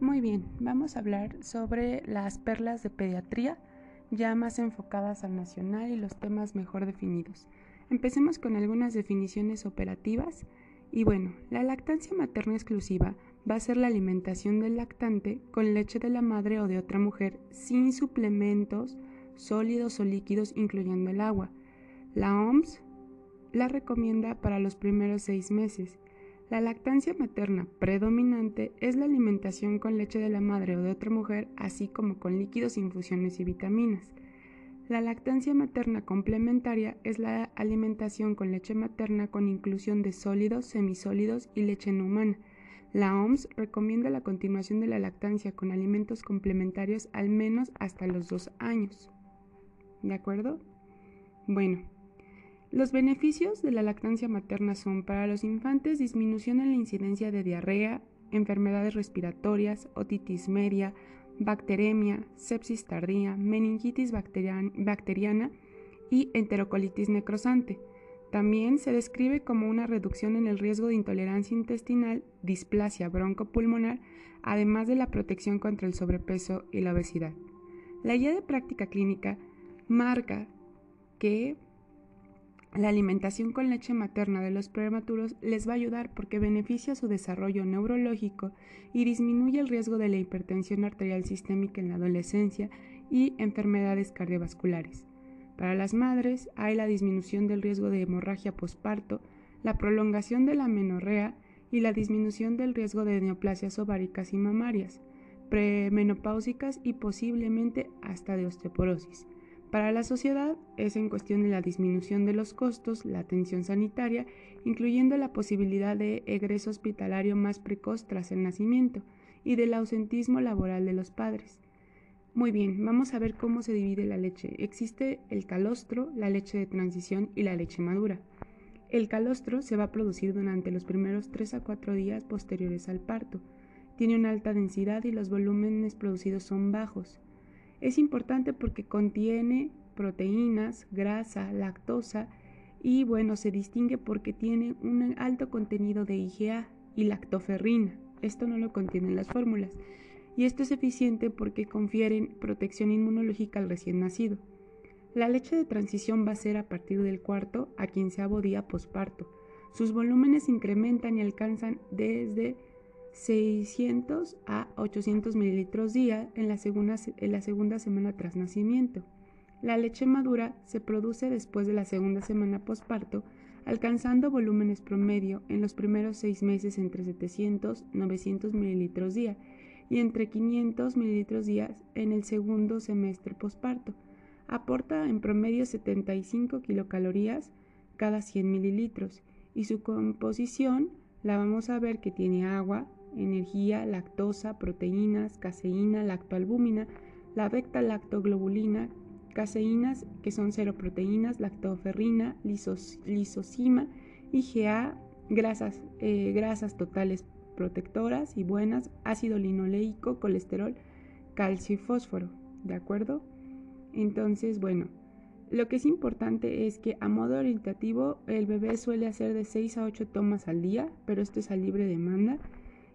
Muy bien, vamos a hablar sobre las perlas de pediatría, ya más enfocadas al nacional y los temas mejor definidos. Empecemos con algunas definiciones operativas. Y bueno, la lactancia materna exclusiva va a ser la alimentación del lactante con leche de la madre o de otra mujer sin suplementos sólidos o líquidos incluyendo el agua. La OMS la recomienda para los primeros seis meses la lactancia materna predominante es la alimentación con leche de la madre o de otra mujer, así como con líquidos, infusiones y vitaminas. La lactancia materna complementaria es la alimentación con leche materna con inclusión de sólidos, semisólidos y leche no humana. La OMS recomienda la continuación de la lactancia con alimentos complementarios al menos hasta los dos años. ¿De acuerdo? Bueno, los beneficios de la lactancia materna son para los infantes disminución en la incidencia de diarrea, enfermedades respiratorias, otitis media, bacteremia, sepsis tardía, meningitis bacteriana y enterocolitis necrosante. También se describe como una reducción en el riesgo de intolerancia intestinal, displasia broncopulmonar, además de la protección contra el sobrepeso y la obesidad. La guía de práctica clínica marca que la alimentación con leche materna de los prematuros les va a ayudar porque beneficia su desarrollo neurológico y disminuye el riesgo de la hipertensión arterial sistémica en la adolescencia y enfermedades cardiovasculares. Para las madres hay la disminución del riesgo de hemorragia posparto, la prolongación de la menorrea y la disminución del riesgo de neoplasias ováricas y mamarias, premenopáusicas y posiblemente hasta de osteoporosis. Para la sociedad es en cuestión de la disminución de los costos, la atención sanitaria, incluyendo la posibilidad de egreso hospitalario más precoz tras el nacimiento y del ausentismo laboral de los padres. Muy bien, vamos a ver cómo se divide la leche. Existe el calostro, la leche de transición y la leche madura. El calostro se va a producir durante los primeros 3 a 4 días posteriores al parto. Tiene una alta densidad y los volúmenes producidos son bajos. Es importante porque contiene proteínas, grasa, lactosa y bueno, se distingue porque tiene un alto contenido de IgA y lactoferrina. Esto no lo contienen las fórmulas. Y esto es eficiente porque confieren protección inmunológica al recién nacido. La leche de transición va a ser a partir del cuarto a quinceavo día posparto. Sus volúmenes incrementan y alcanzan desde 600 a 800 mililitros día en la, segunda, en la segunda semana tras nacimiento. La leche madura se produce después de la segunda semana posparto, alcanzando volúmenes promedio en los primeros seis meses entre 700 y 900 mililitros día y entre 500 mililitros día en el segundo semestre posparto. Aporta en promedio 75 kilocalorías cada 100 mililitros y su composición la vamos a ver que tiene agua, energía, lactosa, proteínas, caseína, lactoalbúmina, la beta-lactoglobulina, caseínas que son seroproteínas, lactoferrina, lisosima, IgA, grasas, eh, grasas totales protectoras y buenas, ácido linoleico, colesterol, calcio y fósforo, ¿de acuerdo? Entonces, bueno, lo que es importante es que a modo orientativo el bebé suele hacer de 6 a 8 tomas al día, pero esto es a libre demanda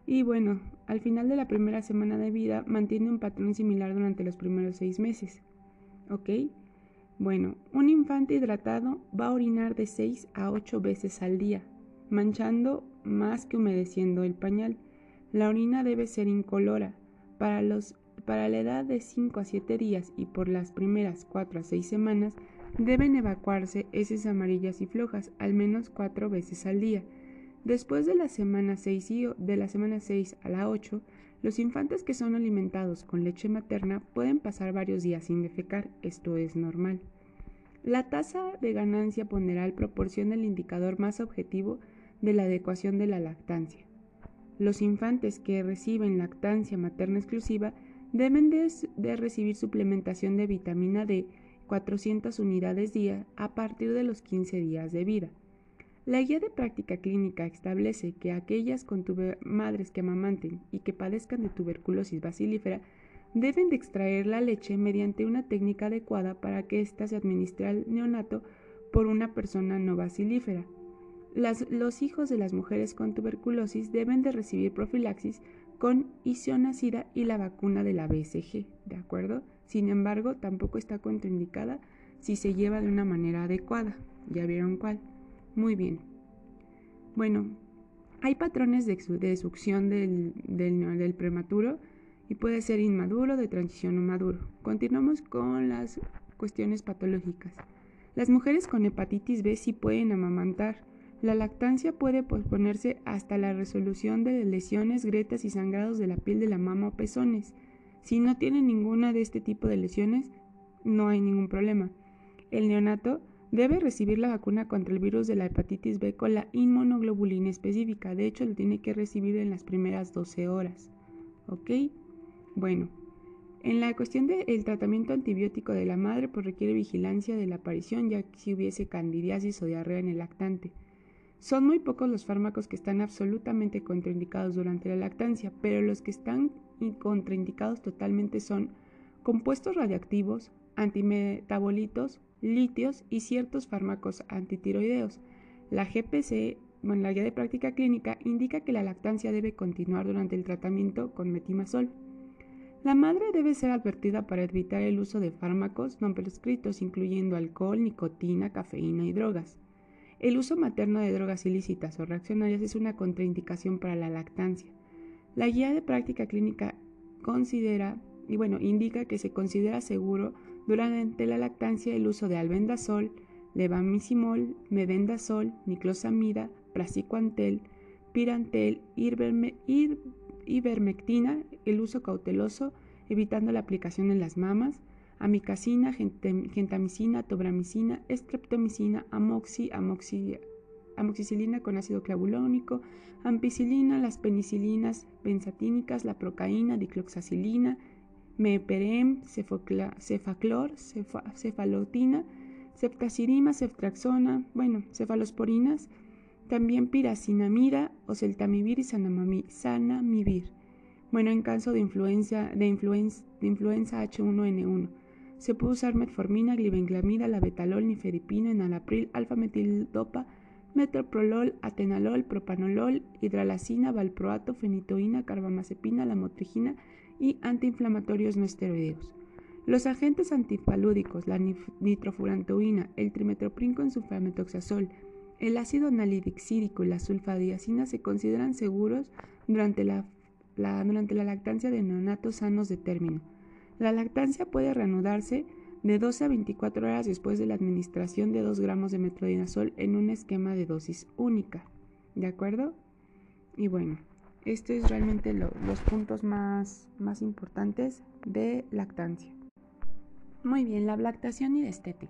y bueno, al final de la primera semana de vida mantiene un patrón similar durante los primeros seis meses. ¿Ok? Bueno, un infante hidratado va a orinar de 6 a 8 veces al día, manchando más que humedeciendo el pañal. La orina debe ser incolora. Para, los, para la edad de 5 a 7 días y por las primeras 4 a 6 semanas, deben evacuarse heces amarillas y flojas al menos 4 veces al día. Después de la semana 6 y de la semana 6 a la 8, los infantes que son alimentados con leche materna pueden pasar varios días sin defecar, esto es normal. La tasa de ganancia ponderal proporciona el indicador más objetivo de la adecuación de la lactancia. Los infantes que reciben lactancia materna exclusiva deben de, recibir suplementación de vitamina D 400 unidades día a partir de los 15 días de vida. La guía de práctica clínica establece que aquellas con madres que amamanten y que padezcan de tuberculosis bacilífera deben de extraer la leche mediante una técnica adecuada para que ésta se administre al neonato por una persona no bacilífera. los hijos de las mujeres con tuberculosis deben de recibir profilaxis con isonacida y la vacuna de la BCG, ¿de acuerdo? Sin embargo, tampoco está contraindicada si se lleva de una manera adecuada. ¿Ya vieron cuál? Muy bien. Bueno, hay patrones de, succión del, del prematuro y puede ser inmaduro, de transición o maduro. Continuamos con las cuestiones patológicas. Las mujeres con hepatitis B sí pueden amamantar. La lactancia puede posponerse hasta la resolución de lesiones, grietas y sangrados de la piel de la mama o pezones. Si no tienen ninguna de este tipo de lesiones, no hay ningún problema. El neonato debe recibir la vacuna contra el virus de la hepatitis B con la inmunoglobulina específica. De hecho, lo tiene que recibir en las primeras 12 horas. ¿Ok? Bueno, en la cuestión del tratamiento antibiótico de la madre, pues requiere vigilancia de la aparición, ya que si hubiese candidiasis o diarrea en el lactante. Son muy pocos los fármacos que están absolutamente contraindicados durante la lactancia, pero los que están contraindicados totalmente son compuestos radiactivos, antimetabolitos, litios y ciertos fármacos antitiroideos. La GPC, bueno, la guía de práctica clínica, indica que la lactancia debe continuar durante el tratamiento con metimazol. La madre debe ser advertida para evitar el uso de fármacos no prescritos, incluyendo alcohol, nicotina, cafeína y drogas. El uso materno de drogas ilícitas o reaccionarias es una contraindicación para la lactancia. La guía de práctica clínica considera y bueno, indica que se considera seguro durante la lactancia el uso de albendazol, levamisimol, mebendazol, niclosamida, praziquantel, pirantel, ivermectina, el uso cauteloso, evitando la aplicación en las mamas, amicacina, gentamicina, tobramicina, streptomicina, amoxi, amoxicilina con ácido clavulónico, ampicilina, las penicilinas benzatínicas, la procaína, dicloxacilina, meperem, cefaclor, cefalotina, ceftazirima, ceftraxona, bueno, cefalosporinas, también piracinamida, oseltamivir y sanamivir. Bueno, en caso de influenza, de, influenza, de influenza H1N1, se puede usar metformina, glibenclamida, labetalol, nifedipina, enalapril, alfa-metildopa, metoprolol, atenolol, propanolol, hidralacina, valproato, fenitoína, carbamazepina, lamotrigina y antiinflamatorios no esteroideos. Los agentes antipalúdicos, la nitrofurantoína, el trimetoprim con sulfametoxazol, el ácido nalidixírico y la sulfadiacina se consideran seguros durante la, durante la lactancia de neonatos sanos de término. La lactancia puede reanudarse de 12 a 24 horas después de la administración de 2 gramos de metrodinazol en un esquema de dosis única. ¿De acuerdo? Y bueno, estos es realmente los puntos más, más importantes de lactancia. Muy bien, la lactación y destete.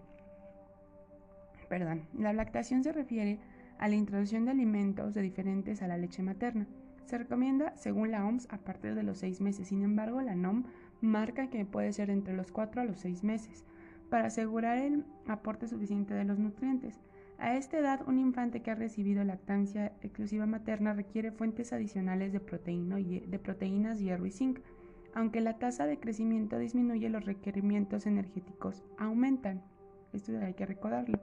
Perdón, la lactación se refiere a la introducción de alimentos diferentes a la leche materna. Se recomienda, según la OMS, a partir de los 6 meses. Sin embargo, la NOM marca que puede ser entre los 4 a los 6 meses, para asegurar el aporte suficiente de los nutrientes. A esta edad, un infante que ha recibido lactancia exclusiva materna requiere fuentes adicionales de, de proteínas, hierro y zinc. Aunque la tasa de crecimiento disminuye, los requerimientos energéticos aumentan. Esto hay que recordarlo.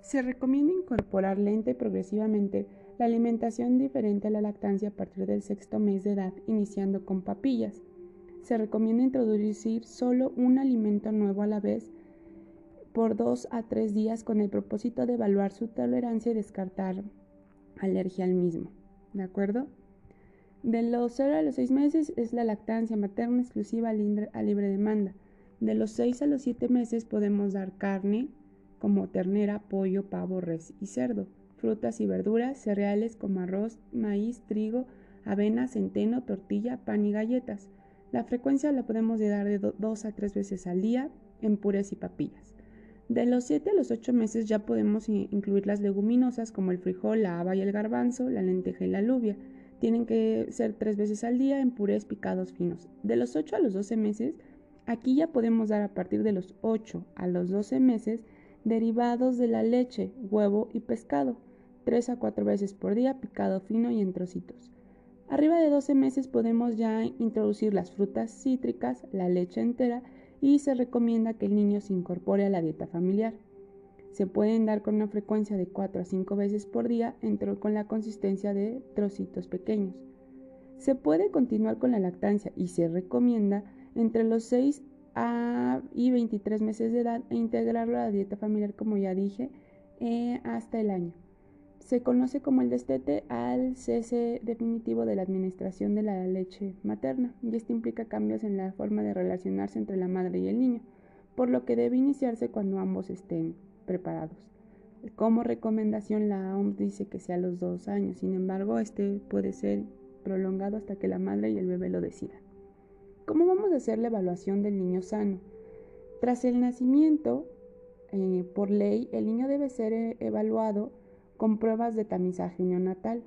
Se recomienda incorporar lenta y progresivamente la alimentación diferente a la lactancia a partir del sexto mes de edad, iniciando con papillas se recomienda introducir solo un alimento nuevo a la vez por dos a tres días con el propósito de evaluar su tolerancia y descartar alergia al mismo. ¿De acuerdo? De los 0 a los 6 meses es la lactancia materna exclusiva a libre demanda. De los 6 a los 7 meses podemos dar carne como ternera, pollo, pavo, res y cerdo, frutas y verduras, cereales como arroz, maíz, trigo, avena, centeno, tortilla, pan y galletas. La frecuencia la podemos dar de dos a tres veces al día en purés y papillas. De los 7 a los 8 meses ya podemos incluir las leguminosas como el frijol, la haba y el garbanzo, la lenteja y la alubia. Tienen que ser tres veces al día en purés picados finos. De los 8 a los 12 meses, aquí ya podemos dar a partir de los 8 a los 12 meses derivados de la leche, huevo y pescado, 3 a 4 veces por día picado fino y en trocitos. Arriba de 12 meses podemos ya introducir las frutas cítricas, la leche entera y se recomienda que el niño se incorpore a la dieta familiar. Se pueden dar con una frecuencia de 4 a 5 veces por día, con la consistencia de trocitos pequeños. Se puede continuar con la lactancia y se recomienda entre los 6 a y 23 meses de edad e integrarlo a la dieta familiar, como ya dije, eh, hasta el año. Se conoce como el destete al cese definitivo de la administración de la leche materna y esto implica cambios en la forma de relacionarse entre la madre y el niño, por lo que debe iniciarse cuando ambos estén preparados. Como recomendación, la OMS dice que sea a los dos años, sin embargo, este puede ser prolongado hasta que la madre y el bebé lo decidan. ¿Cómo vamos a hacer la evaluación del niño sano? Tras el nacimiento, eh, por ley, el niño debe ser eh, evaluado con pruebas de tamizaje neonatal.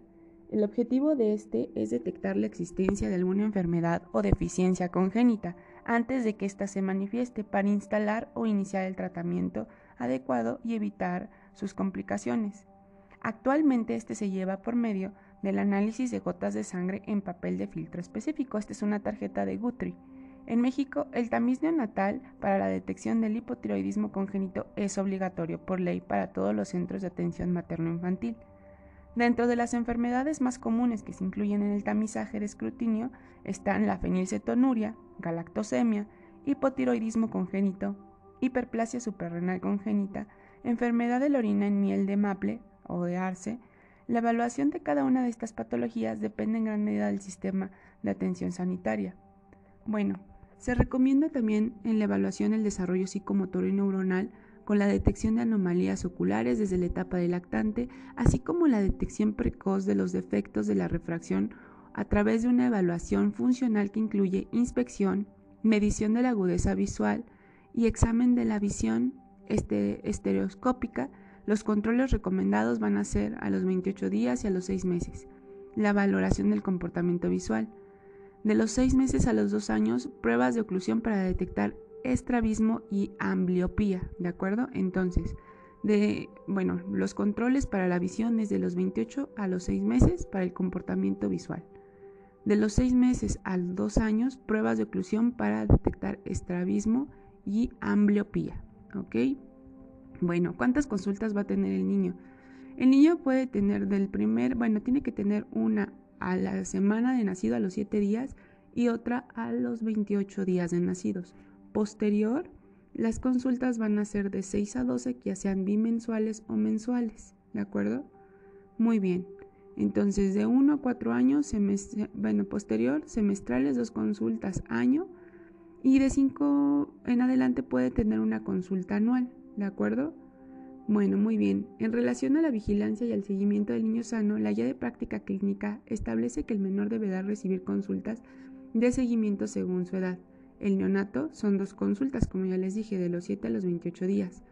El objetivo de este es detectar la existencia de alguna enfermedad o deficiencia congénita antes de que ésta se manifieste para instalar o iniciar el tratamiento adecuado y evitar sus complicaciones. Actualmente este se lleva por medio del análisis de gotas de sangre en papel de filtro específico. Esta es una tarjeta de Guthrie. En México, el tamiz neonatal para la detección del hipotiroidismo congénito es obligatorio por ley para todos los centros de atención materno-infantil. Dentro de las enfermedades más comunes que se incluyen en el tamizaje de escrutinio están la fenilcetonuria, galactosemia, hipotiroidismo congénito, hiperplasia suprarrenal congénita, enfermedad de la orina en miel de maple o de arce, la evaluación de cada una de estas patologías depende en gran medida del sistema de atención sanitaria. Bueno, se recomienda también en la evaluación el desarrollo psicomotor y neuronal con la detección de anomalías oculares desde la etapa del lactante, así como la detección precoz de los defectos de la refracción a través de una evaluación funcional que incluye inspección, medición de la agudeza visual y examen de la visión este, estereoscópica los controles recomendados van a ser a los 28 días y a los 6 meses. La valoración del comportamiento visual. De los 6 meses a los 2 años, pruebas de oclusión para detectar estrabismo y ambliopía, ¿de acuerdo? Entonces, de, bueno, los controles para la visión es de los 28 a los 6 meses para el comportamiento visual. De los 6 meses a los 2 años, pruebas de oclusión para detectar estrabismo y ambliopía, ¿ok? Bueno, ¿cuántas consultas va a tener el niño? El niño puede tener del primer, bueno, tiene que tener una a la semana de nacido a los 7 días y otra a los 28 días de nacidos. Posterior, las consultas van a ser de 6 a 12, que ya sean bimensuales o mensuales, ¿de acuerdo? Muy bien. Entonces, de 1 a 4 años, bueno, posterior, semestrales, dos consultas año, y de 5 en adelante puede tener una consulta anual. ¿De acuerdo? Bueno, muy bien. En relación a la vigilancia y al seguimiento del niño sano, la guía de práctica clínica establece que el menor deberá recibir consultas de seguimiento según su edad. El neonato son dos consultas, como ya les dije, de los 7 a los 28 días.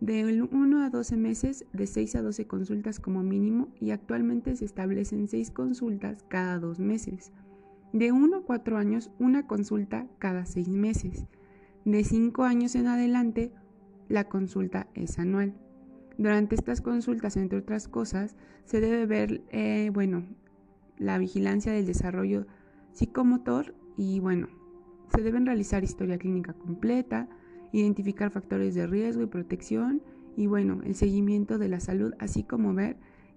De 1 a 12 meses, de 6 a 12 consultas como mínimo y actualmente se establecen 6 consultas cada 2 meses. De 1 a 4 años, una consulta cada 6 meses. De 5 años en adelante, la consulta es anual. Durante estas consultas, entre otras cosas, se debe ver, eh, bueno, la vigilancia del desarrollo psicomotor y, bueno, se deben realizar historia clínica completa, identificar factores de riesgo y protección y, bueno, el seguimiento de la salud, así como ver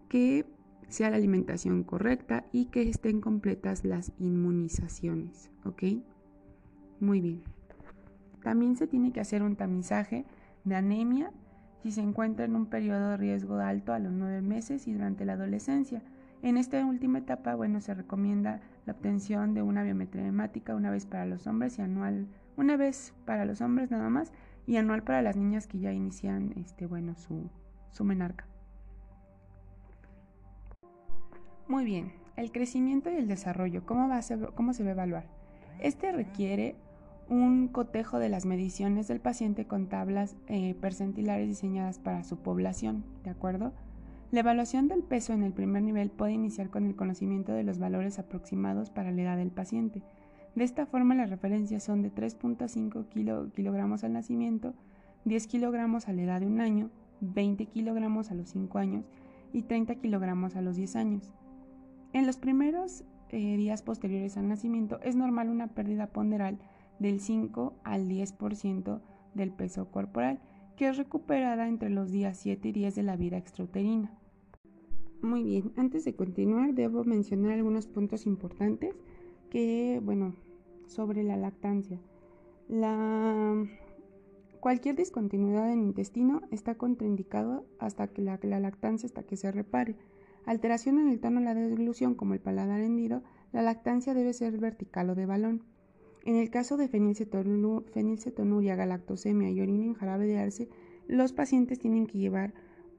que sea la alimentación correcta y que estén completas las inmunizaciones, ¿ok? Muy bien. También se tiene que hacer un tamizaje de anemia si se encuentra en un periodo de riesgo alto a los nueve meses y durante la adolescencia. En esta última etapa, bueno, se recomienda la obtención de una biometría hemática una vez para los hombres y anual, una vez para los hombres nada más y anual para las niñas que ya inician, este, bueno, su, su menarca. Muy bien, el crecimiento y el desarrollo, ¿cómo, va a ¿cómo se va a evaluar? Este requiere un cotejo de las mediciones del paciente con tablas eh, percentilares diseñadas para su población, ¿de acuerdo? La evaluación del peso en el primer nivel puede iniciar con el conocimiento de los valores aproximados para la edad del paciente. De esta forma, las referencias son de 3.5 kilogramos al nacimiento, 10 kilogramos a la edad de un año, 20 kilogramos a los 5 años y 30 kilogramos a los 10 años. En los primeros eh, días posteriores al nacimiento es normal una pérdida ponderal del 5 al 10% del peso corporal, que es recuperada entre los días 7 y 10 de la vida extrauterina. Muy bien, antes de continuar debo mencionar algunos puntos importantes que, bueno, sobre la lactancia. La... Cualquier discontinuidad en el intestino está contraindicado hasta que la, lactancia hasta que se repare. Alteración en el tono de la deglución como el paladar hendido, la lactancia debe ser vertical o de balón. En el caso de fenilcetonuria, galactosemia y orina en jarabe de arce, los pacientes tienen que llevar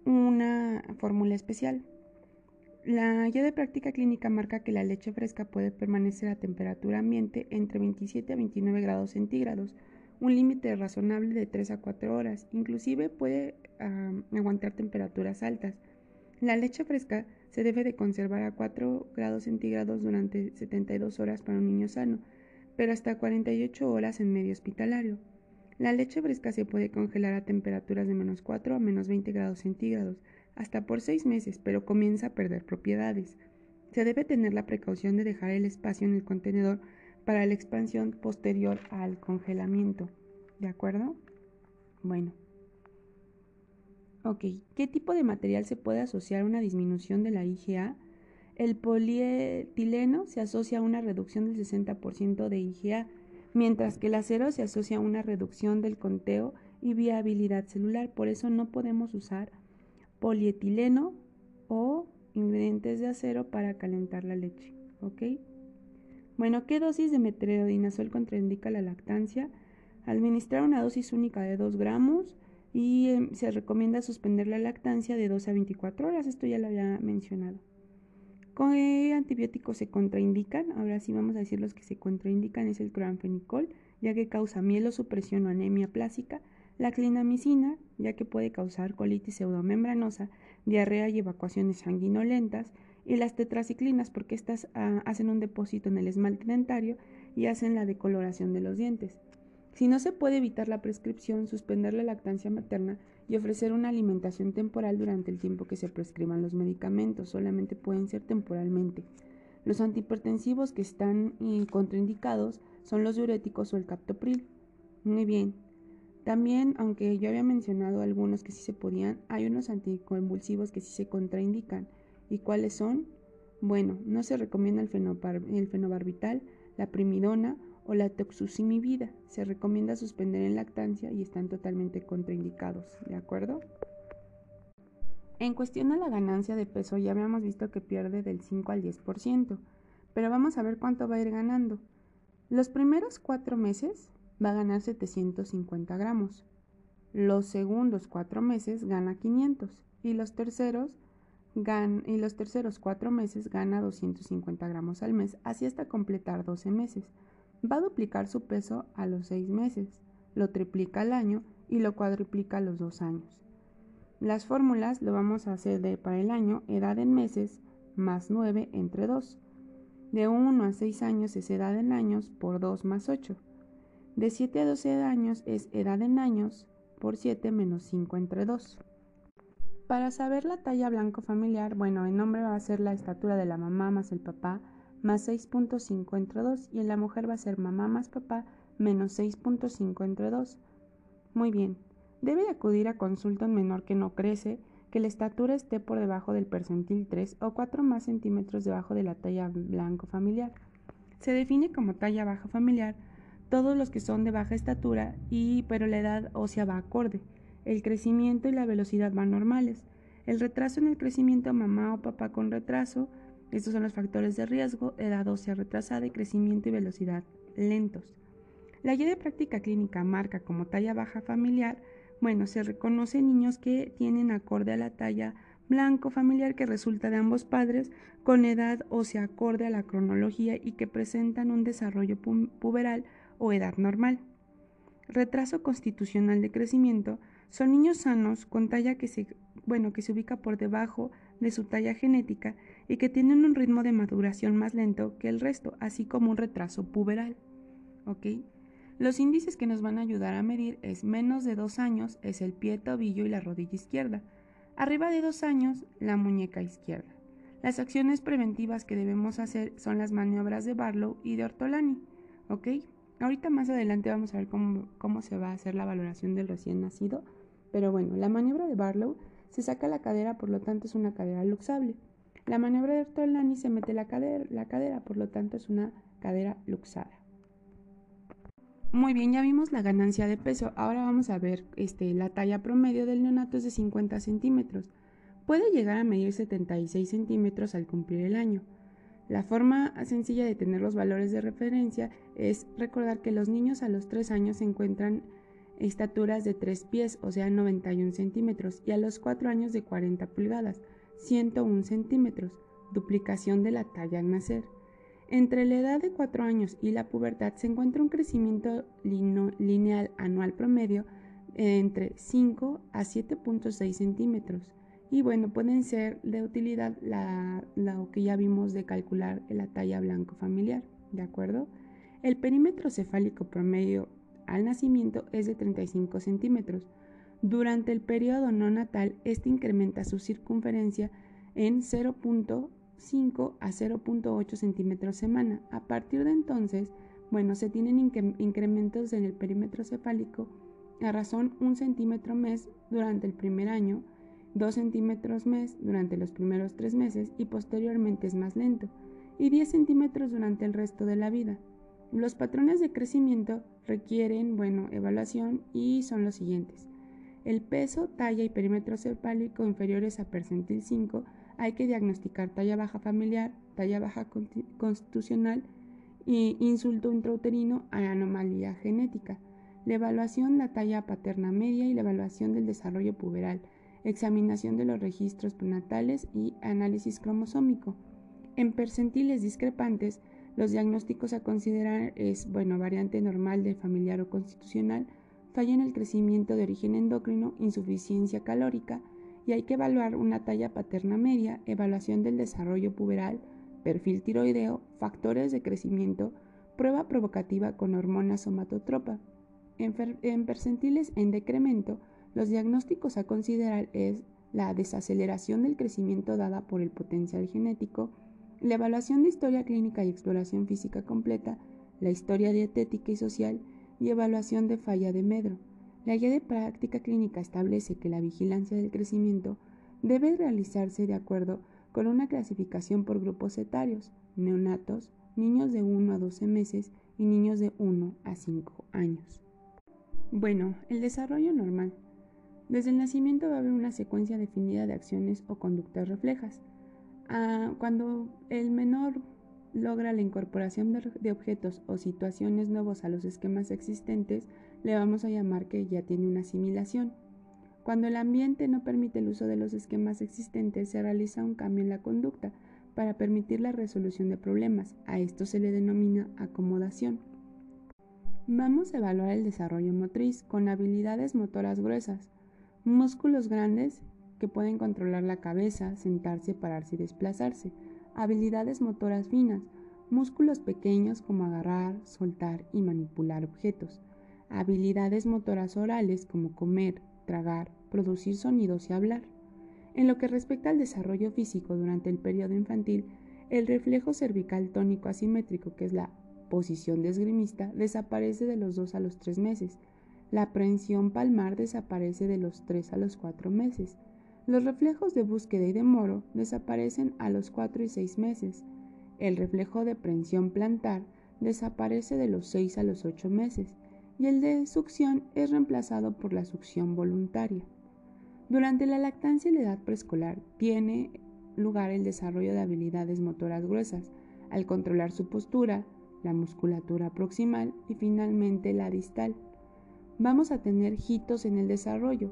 una fórmula especial. La guía de práctica clínica marca que la leche fresca puede permanecer a temperatura ambiente entre 27 a 29 grados centígrados, un límite razonable de 3 a 4 horas, inclusive puede aguantar temperaturas altas. La leche fresca se debe de conservar a 4 grados centígrados durante 72 horas para un niño sano, pero hasta 48 horas en medio hospitalario. La leche fresca se puede congelar a temperaturas de menos 4 a menos 20 grados centígrados, hasta por seis meses, pero comienza a perder propiedades. Se debe tener la precaución de dejar el espacio en el contenedor para la expansión posterior al congelamiento. ¿De acuerdo? Bueno. Ok, ¿qué tipo de material se puede asociar a una disminución de la IgA? El polietileno se asocia a una reducción del 60% de IgA, mientras que el acero se asocia a una reducción del conteo y viabilidad celular. Por eso no podemos usar polietileno o ingredientes de acero para calentar la leche. ¿Ok? Bueno, ¿qué dosis de metronidazol contraindica la lactancia? Administrar una dosis única de 2 gramos y em, se recomienda suspender la lactancia de 2 a 24 horas. Esto ya lo había mencionado. ¿Con qué antibióticos se contraindican? Ahora sí vamos a decir los que se contraindican es el cloranfenicol, ya que causa mielosupresión o anemia plástica, la clindamicina, ya que puede causar colitis pseudomembranosa, diarrea y evacuaciones sanguinolentas, y las tetraciclinas, porque estas ah, hacen un depósito en el esmalte dentario y hacen la decoloración de los dientes. Si no se puede evitar la prescripción, suspender la lactancia materna y ofrecer una alimentación temporal durante el tiempo que se prescriban los medicamentos, solamente pueden ser temporalmente. Los antihipertensivos que están eh, contraindicados son los diuréticos o el captopril. Muy bien, también, aunque yo había mencionado algunos que sí se podían, hay unos anticonvulsivos que sí se contraindican. ¿Y cuáles son? Bueno, no se recomienda el, fenobarbital, la primidona o la toxusimivida. Se recomienda suspender en lactancia y están totalmente contraindicados, ¿de acuerdo? En cuestión a la ganancia de peso, ya habíamos visto que pierde del 5 al 10%, pero vamos a ver cuánto va a ir ganando. Los primeros cuatro meses va a ganar 750 gramos. Los segundos cuatro meses gana 500 y los terceros y los terceros cuatro meses gana 250 gramos al mes, así hasta completar 12 meses. Va a duplicar su peso a los 6 meses, lo triplica al año y lo cuadruplica a los 2 años. Las fórmulas lo vamos a hacer de para el año edad en meses más 9 entre 2. De 1 a 6 años es edad en años por 2 más 8. De 7 a 12 años es edad en años por 7 menos 5 entre 2. Para saber la talla blanco familiar, bueno, el nombre va a ser la estatura de la mamá más el papá más 6.5 entre 2 y en la mujer va a ser mamá más papá menos 6.5 entre 2. Muy bien, debe de acudir a consulta un menor que no crece, que la estatura esté por debajo del percentil 3 o 4 más centímetros debajo de la talla blanco familiar. Se define como talla baja familiar todos los que son de baja estatura y pero la edad ósea va acorde. El crecimiento y la velocidad van normales. El retraso en el crecimiento, mamá o papá con retraso, estos son los factores de riesgo, edad ósea retrasada y crecimiento y velocidad lentos. La guía de práctica clínica marca como talla baja familiar, bueno, se reconoce niños que tienen acorde a la talla blanco familiar que resulta de ambos padres con edad ósea acorde a la cronología y que presentan un desarrollo puberal o edad normal. Retraso constitucional de crecimiento son niños sanos con talla que se, bueno, que se ubica por debajo de su talla genética y que tienen un ritmo de maduración más lento que el resto, así como un retraso puberal. ¿Ok? Los índices que nos van a ayudar a medir es menos de dos años es el pie, tobillo y la rodilla izquierda. Arriba de dos años, la muñeca izquierda. Las acciones preventivas que debemos hacer son las maniobras de Barlow y de Ortolani. ¿Ok? Ahorita más adelante vamos a ver cómo, se va a hacer la valoración del recién nacido, pero bueno, la maniobra de Barlow se saca la cadera, por lo tanto es una cadera luxable. La maniobra de Ortolani se mete la cadera, la cadera, por lo tanto es una cadera luxada. Muy bien, ya vimos la ganancia de peso. Ahora vamos a ver este, la talla promedio del neonato es de 50 centímetros. Puede llegar a medir 76 centímetros al cumplir el año. La forma sencilla de tener los valores de referencia es recordar que los niños a los 3 años se encuentran estaturas de 3 pies, o sea 91 centímetros, y a los 4 años de 40 pulgadas, 101 centímetros, duplicación de la talla al nacer. Entre la edad de 4 años y la pubertad se encuentra un crecimiento lineal anual promedio entre 5 a 7.6 centímetros. Y bueno, pueden ser de utilidad la, lo que ya vimos de calcular la talla blanco familiar, ¿de acuerdo? El perímetro cefálico promedio al nacimiento es de 35 centímetros. Durante el periodo no natal, este incrementa su circunferencia en 0.5 5 a 0.8 centímetros semana. A partir de entonces, bueno, se tienen incrementos en el perímetro cefálico a razón 1 centímetro mes durante el primer año, 2 centímetros mes durante los primeros 3 meses y posteriormente es más lento, y 10 centímetros durante el resto de la vida. Los patrones de crecimiento requieren, bueno, evaluación y son los siguientes. El peso, talla y perímetro cefálico inferiores a percentil 5 hay que diagnosticar talla baja familiar, talla baja constitucional e insulto intrauterino a anomalía genética. La evaluación, la talla paterna media y la evaluación del desarrollo puberal, examinación de los registros prenatales y análisis cromosómico. En percentiles discrepantes, los diagnósticos a considerar es, bueno, variante normal de familiar o constitucional, falla en el crecimiento de origen endocrino, insuficiencia calórica, y hay que evaluar una talla paterna media, evaluación del desarrollo puberal, perfil tiroideo, factores de crecimiento, prueba provocativa con hormona somatotropa. En, percentiles en decremento, los diagnósticos a considerar es la desaceleración del crecimiento dada por el potencial genético, la evaluación de historia clínica y exploración física completa, la historia dietética y social y evaluación de falla de medro. La guía de práctica clínica establece que la vigilancia del crecimiento debe realizarse de acuerdo con una clasificación por grupos etarios, neonatos, niños de 1 a 12 meses y niños de 1 a 5 años. Bueno, el desarrollo normal. Desde el nacimiento va a haber una secuencia definida de acciones o conductas reflejas. Ah, cuando el menor logra la incorporación de, objetos o situaciones nuevos a los esquemas existentes, le vamos a llamar que ya tiene una asimilación. Cuando el ambiente no permite el uso de los esquemas existentes, se realiza un cambio en la conducta para permitir la resolución de problemas. A esto se le denomina acomodación. Vamos a evaluar el desarrollo motriz con habilidades motoras gruesas, músculos grandes que pueden controlar la cabeza, sentarse, pararse y desplazarse, habilidades motoras finas, músculos pequeños como agarrar, soltar y manipular objetos, habilidades motoras orales como comer, tragar, producir sonidos y hablar. En lo que respecta al desarrollo físico durante el periodo infantil, el reflejo cervical tónico asimétrico, que es la posición de esgrimista, desaparece de los 2 a los 3 meses. La aprehensión palmar desaparece de los 3 a los 4 meses. Los reflejos de búsqueda y de moro desaparecen a los 4 y 6 meses. El reflejo de prensión plantar desaparece de los 6 a los 8 meses y el de succión es reemplazado por la succión voluntaria. Durante la lactancia y la edad preescolar tiene lugar el desarrollo de habilidades motoras gruesas, al controlar su postura, la musculatura proximal y finalmente la distal. Vamos a tener hitos en el desarrollo.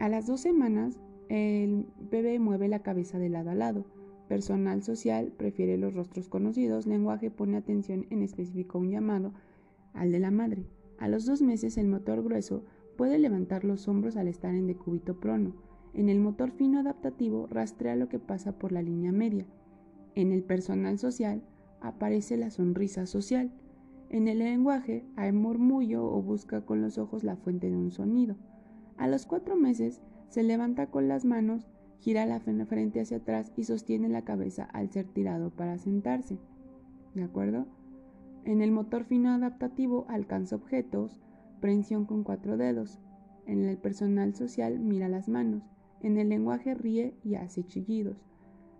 A las dos semanas, el bebé mueve la cabeza de lado a lado. Personal social prefiere los rostros conocidos. Lenguaje pone atención en específico a un llamado al de la madre. A los dos meses el motor grueso puede levantar los hombros al estar en decúbito prono. En el motor fino adaptativo rastrea lo que pasa por la línea media. En el personal social aparece la sonrisa social. En el lenguaje hay murmullo o busca con los ojos la fuente de un sonido. A los cuatro meses se levanta con las manos, gira la frente hacia atrás y sostiene la cabeza al ser tirado para sentarse. ¿De acuerdo? En el motor fino adaptativo alcanza objetos, prensión con cuatro dedos. En el personal social mira las manos. En el lenguaje ríe y hace chillidos.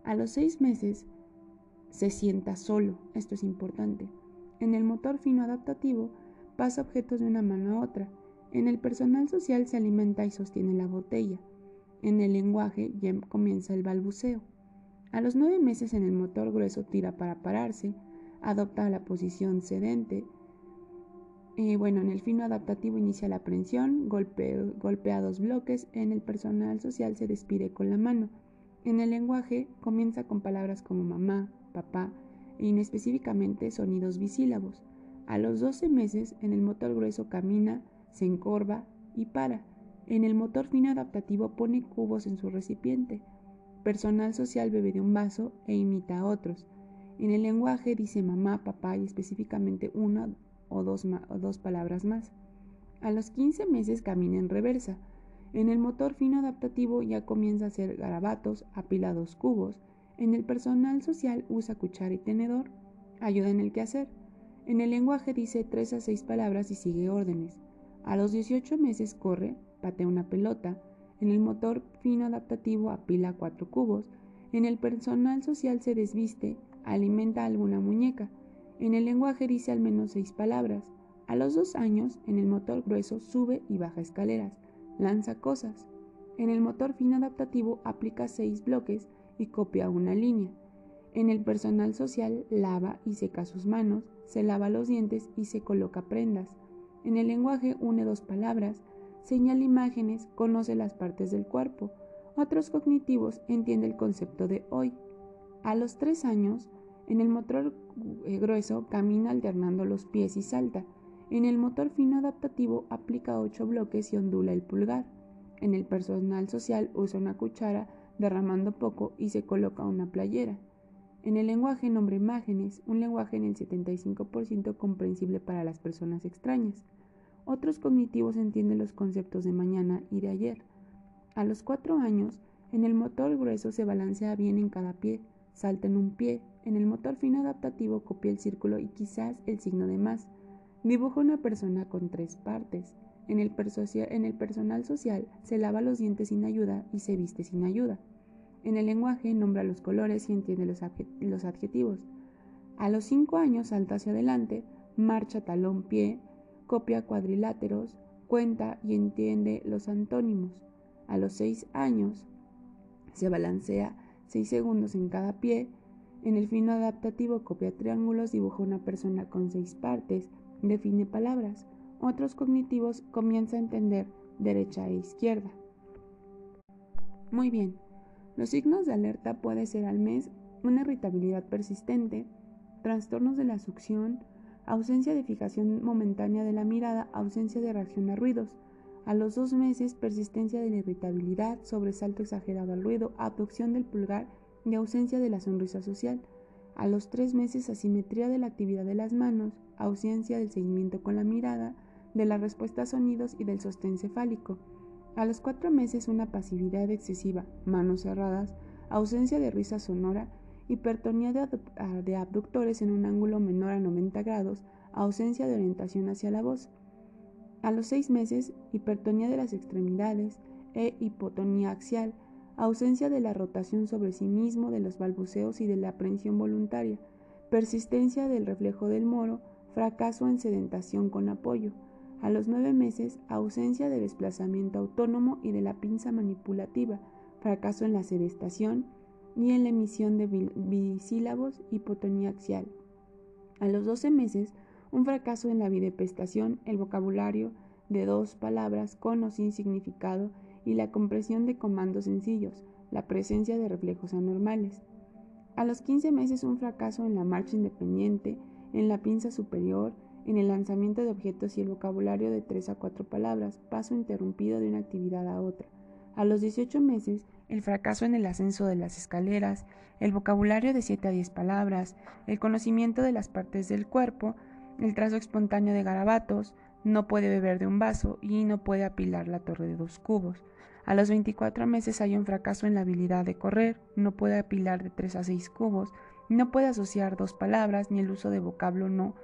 A los seis meses se sienta solo, esto es importante. En el motor fino adaptativo pasa objetos de una mano a otra. En el personal social se alimenta y sostiene la botella. En el lenguaje ya comienza el balbuceo. A los nueve meses en el motor grueso tira para pararse, adopta la posición sedente. Eh, bueno, en el fino adaptativo inicia la aprensión, golpea dos bloques, en el personal social se despide con la mano. En el lenguaje comienza con palabras como mamá, papá e inespecíficamente sonidos bisílabos. A los 12 meses en el motor grueso camina, se encorva y para. En el motor fino adaptativo pone cubos en su recipiente. Personal social bebe de un vaso e imita a otros. En el lenguaje dice mamá, papá y específicamente una o dos, o dos palabras más. A los 15 meses camina en reversa. En el motor fino adaptativo ya comienza a hacer garabatos, apilados cubos. En el personal social usa cuchara y tenedor. Ayuda en el quehacer. En el lenguaje dice tres a seis palabras y sigue órdenes. A los 18 meses corre, patea una pelota. En el motor fino adaptativo apila cuatro cubos. En el personal social se desviste, alimenta alguna muñeca. En el lenguaje dice al menos seis palabras. A los dos años, en el motor grueso sube y baja escaleras, lanza cosas. En el motor fino adaptativo aplica seis bloques y copia una línea. En el personal social lava y seca sus manos, se lava los dientes y se coloca prendas. En el lenguaje une dos palabras, señala imágenes, conoce las partes del cuerpo. Otros cognitivos entiende el concepto de hoy. A los tres años, en el motor eh, grueso camina alternando los pies y salta. En el motor fino adaptativo aplica ocho bloques y ondula el pulgar. En el personal social usa una cuchara derramando poco y se coloca una playera. En el lenguaje nombra imágenes, un lenguaje en el 75% comprensible para las personas extrañas. Otros cognitivos entienden los conceptos de mañana y de ayer. A los cuatro años, en el motor grueso se balancea bien en cada pie, salta en un pie, en el motor fino adaptativo copia el círculo y quizás el signo de más. Dibuja una persona con tres partes. En el, personal social se lava los dientes sin ayuda y se viste sin ayuda. En el lenguaje nombra los colores y entiende los, los adjetivos. A los cinco años salta hacia adelante, marcha talón pie, copia cuadriláteros, cuenta y entiende los antónimos. A los seis años se balancea 6 segundos en cada pie. En el fino adaptativo copia triángulos, dibuja una persona con seis partes, define palabras. Otros cognitivos comienza a entender derecha e izquierda. Muy bien, los signos de alerta puede ser al mes una irritabilidad persistente, trastornos de la succión, ausencia de fijación momentánea de la mirada, ausencia de reacción a ruidos, a los dos meses, persistencia de la irritabilidad, sobresalto exagerado al ruido, abducción del pulgar y ausencia de la sonrisa social. A los tres meses, asimetría de la actividad de las manos, ausencia del seguimiento con la mirada, de la respuesta a sonidos y del sostén cefálico. A los cuatro meses, una pasividad excesiva, manos cerradas, ausencia de risa sonora, hipertonía de, ah, de abductores en un ángulo menor a 90 grados, ausencia de orientación hacia la voz. A los seis meses, hipertonía de las extremidades e hipotonía axial, ausencia de la rotación sobre sí mismo, de los balbuceos y de la aprensión voluntaria, persistencia del reflejo del moro, fracaso en sedentación con apoyo. A los nueve meses, ausencia de desplazamiento autónomo y de la pinza manipulativa, fracaso en la sedestación y en la emisión de bisílabos, hipotonía axial. A los doce meses, un fracaso en la bidepestación, el vocabulario de dos palabras con o sin significado y la compresión de comandos sencillos, la presencia de reflejos anormales. A los 15 meses un fracaso en la marcha independiente, en la pinza superior, en el lanzamiento de objetos y el vocabulario de tres a cuatro palabras, paso interrumpido de una actividad a otra. A los 18 meses, el fracaso en el ascenso de las escaleras, el vocabulario de 7 a 10 palabras, el conocimiento de las partes del cuerpo, el trazo espontáneo de garabatos, no puede beber de un vaso y no puede apilar la torre de dos cubos. A los 24 meses hay un fracaso en la habilidad de correr, no puede apilar de 3 a 6 cubos, no puede asociar dos palabras ni el uso de vocablo no.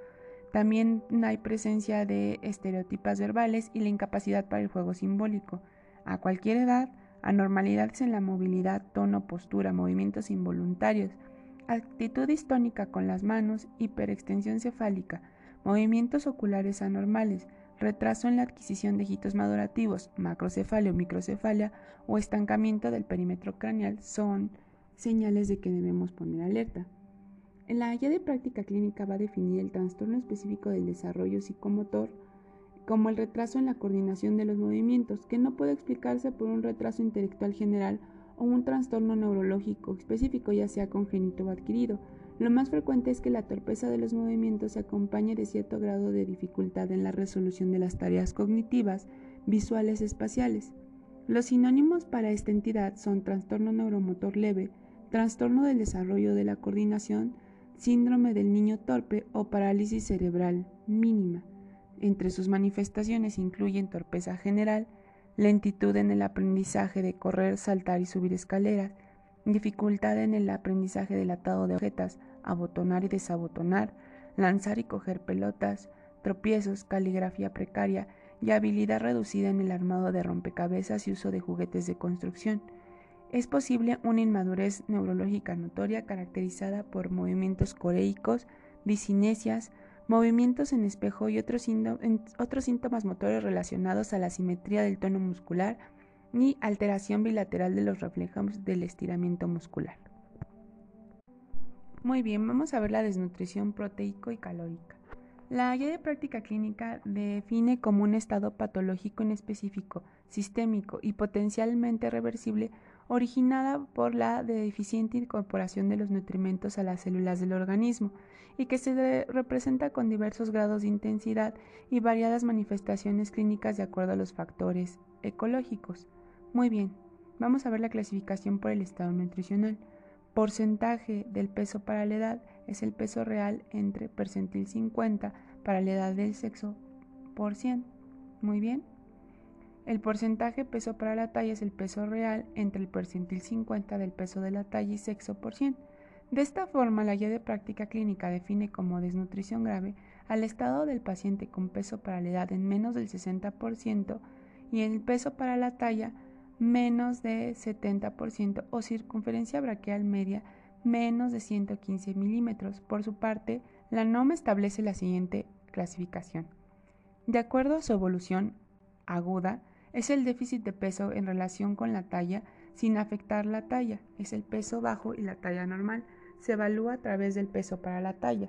También hay presencia de estereotipas verbales y la incapacidad para el juego simbólico. A cualquier edad anormalidades en la movilidad, tono, postura, movimientos involuntarios, actitud histónica con las manos, hiperextensión cefálica, movimientos oculares anormales, retraso en la adquisición de hitos madurativos, macrocefalia o microcefalia o estancamiento del perímetro craneal son señales de que debemos poner alerta. La guía de práctica clínica va a definir el trastorno específico del desarrollo psicomotor como el retraso en la coordinación de los movimientos, que no puede explicarse por un retraso intelectual general o un trastorno neurológico específico, ya sea congénito o adquirido. Lo más frecuente es que la torpeza de los movimientos se acompañe de cierto grado de dificultad en la resolución de las tareas cognitivas, visuales, espaciales. Los sinónimos para esta entidad son trastorno neuromotor leve, trastorno del desarrollo de la coordinación, síndrome del niño torpe o parálisis cerebral mínima. Entre sus manifestaciones incluyen torpeza general, lentitud en el aprendizaje de correr, saltar y subir escaleras, dificultad en el aprendizaje del atado de objetos, abotonar y desabotonar, lanzar y coger pelotas, tropiezos, caligrafía precaria y habilidad reducida en el armado de rompecabezas y uso de juguetes de construcción. Es posible una inmadurez neurológica notoria caracterizada por movimientos coreicos, disinesias, movimientos en espejo y otros, síntomas motores relacionados a la simetría del tono muscular y alteración bilateral de los reflejos del estiramiento muscular. Muy bien, vamos a ver la desnutrición proteico y calórica. La guía de práctica clínica define como un estado patológico inespecífico, sistémico y potencialmente reversible originada por la deficiente incorporación de los nutrimentos a las células del organismo y que se representa con diversos grados de intensidad y variadas manifestaciones clínicas de acuerdo a los factores ecológicos. Muy bien, vamos a ver la clasificación por el estado nutricional. Porcentaje del peso para la edad es el peso real entre percentil 50 para la edad del sexo por 100. Muy bien. El porcentaje peso para la talla es el peso real entre el percentil 50 del peso de la talla y sexo por 100. De esta forma, la guía de práctica clínica define como desnutrición grave al estado del paciente con peso para la edad en menos del 60% y el peso para la talla menos de 70% o circunferencia braquial media menos de 115 milímetros. Por su parte, la NOM establece la siguiente clasificación. De acuerdo a su evolución aguda, es el déficit de peso en relación con la talla sin afectar la talla. Es el peso bajo y la talla normal. Se evalúa a través del peso para la talla.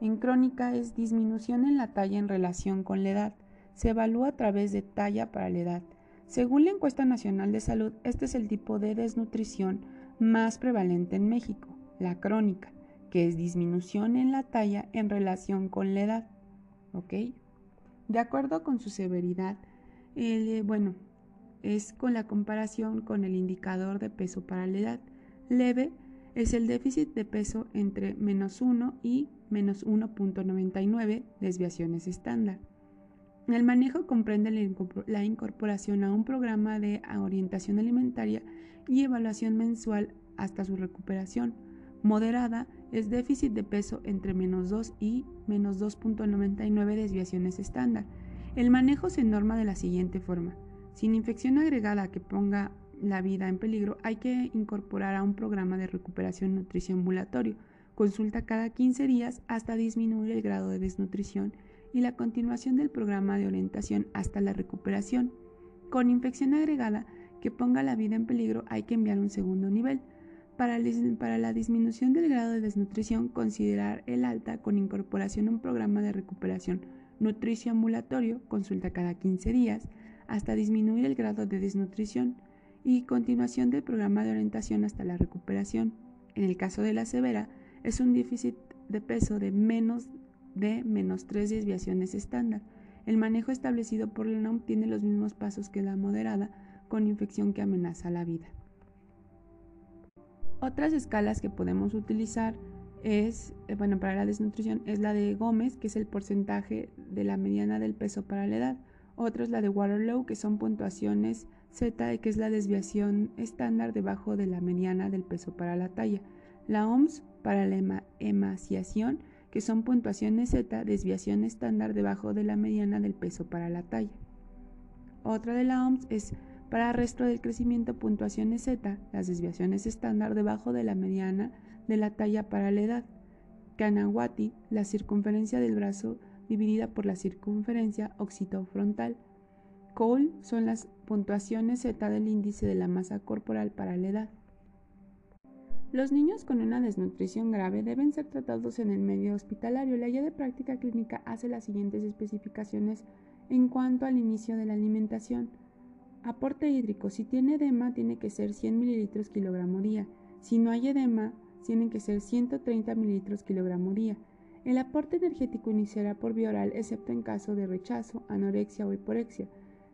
En crónica es disminución en la talla en relación con la edad. Se evalúa a través de talla para la edad. Según la encuesta nacional de salud, este es el tipo de desnutrición más prevalente en México, la crónica, que es disminución en la talla en relación con la edad. De acuerdo con su severidad, eh, bueno, es con la comparación con el indicador de peso para la edad. Leve es el déficit de peso entre menos 1 y menos 1.99 desviaciones estándar. El manejo comprende la incorporación a un programa de orientación alimentaria y evaluación mensual hasta su recuperación. Moderada es déficit de peso entre menos 2 y menos 2.99 desviaciones estándar. El manejo se norma de la siguiente forma. Sin infección agregada que ponga la vida en peligro, hay que incorporar a un programa de recuperación nutrición ambulatorio. Consulta cada 15 días hasta disminuir el grado de desnutrición y la continuación del programa de orientación hasta la recuperación. Con infección agregada que ponga la vida en peligro hay que enviar un segundo nivel. Para, la disminución del grado de desnutrición, considerar el alta con incorporación a un programa de recuperación nutricio ambulatorio, consulta cada 15 días, hasta disminuir el grado de desnutrición y continuación del programa de orientación hasta la recuperación. En el caso de la severa, es un déficit de peso de menos de menos 3 desviaciones estándar. El manejo establecido por la NOM tiene los mismos pasos que la moderada con infección que amenaza la vida. Otras escalas que podemos utilizar es, eh, bueno, para la desnutrición es la de Gómez, que es el porcentaje de la mediana del peso para la edad. Otra es la de Waterloo, que son puntuaciones Z, que es la desviación estándar debajo de la mediana del peso para la talla. La OMS para la emaciación que son puntuaciones Z, desviación estándar debajo de la mediana del peso para la talla. Otra de la OMS es Para resto del crecimiento, puntuaciones Z, las desviaciones estándar debajo de la mediana de la talla para la edad. Kanawati, la circunferencia del brazo dividida por la circunferencia occipitofrontal. Cole son las puntuaciones Z del índice de la masa corporal para la edad. Los niños con una desnutrición grave deben ser tratados en el medio hospitalario. La guía de práctica clínica hace las siguientes especificaciones en cuanto al inicio de la alimentación. Aporte hídrico. Si tiene edema, tiene que ser 100 mililitros kilogramo día. Si no hay edema, tienen que ser 130 mililitros kilogramo día. El aporte energético iniciará por vía oral, excepto en caso de rechazo, anorexia o hiporexia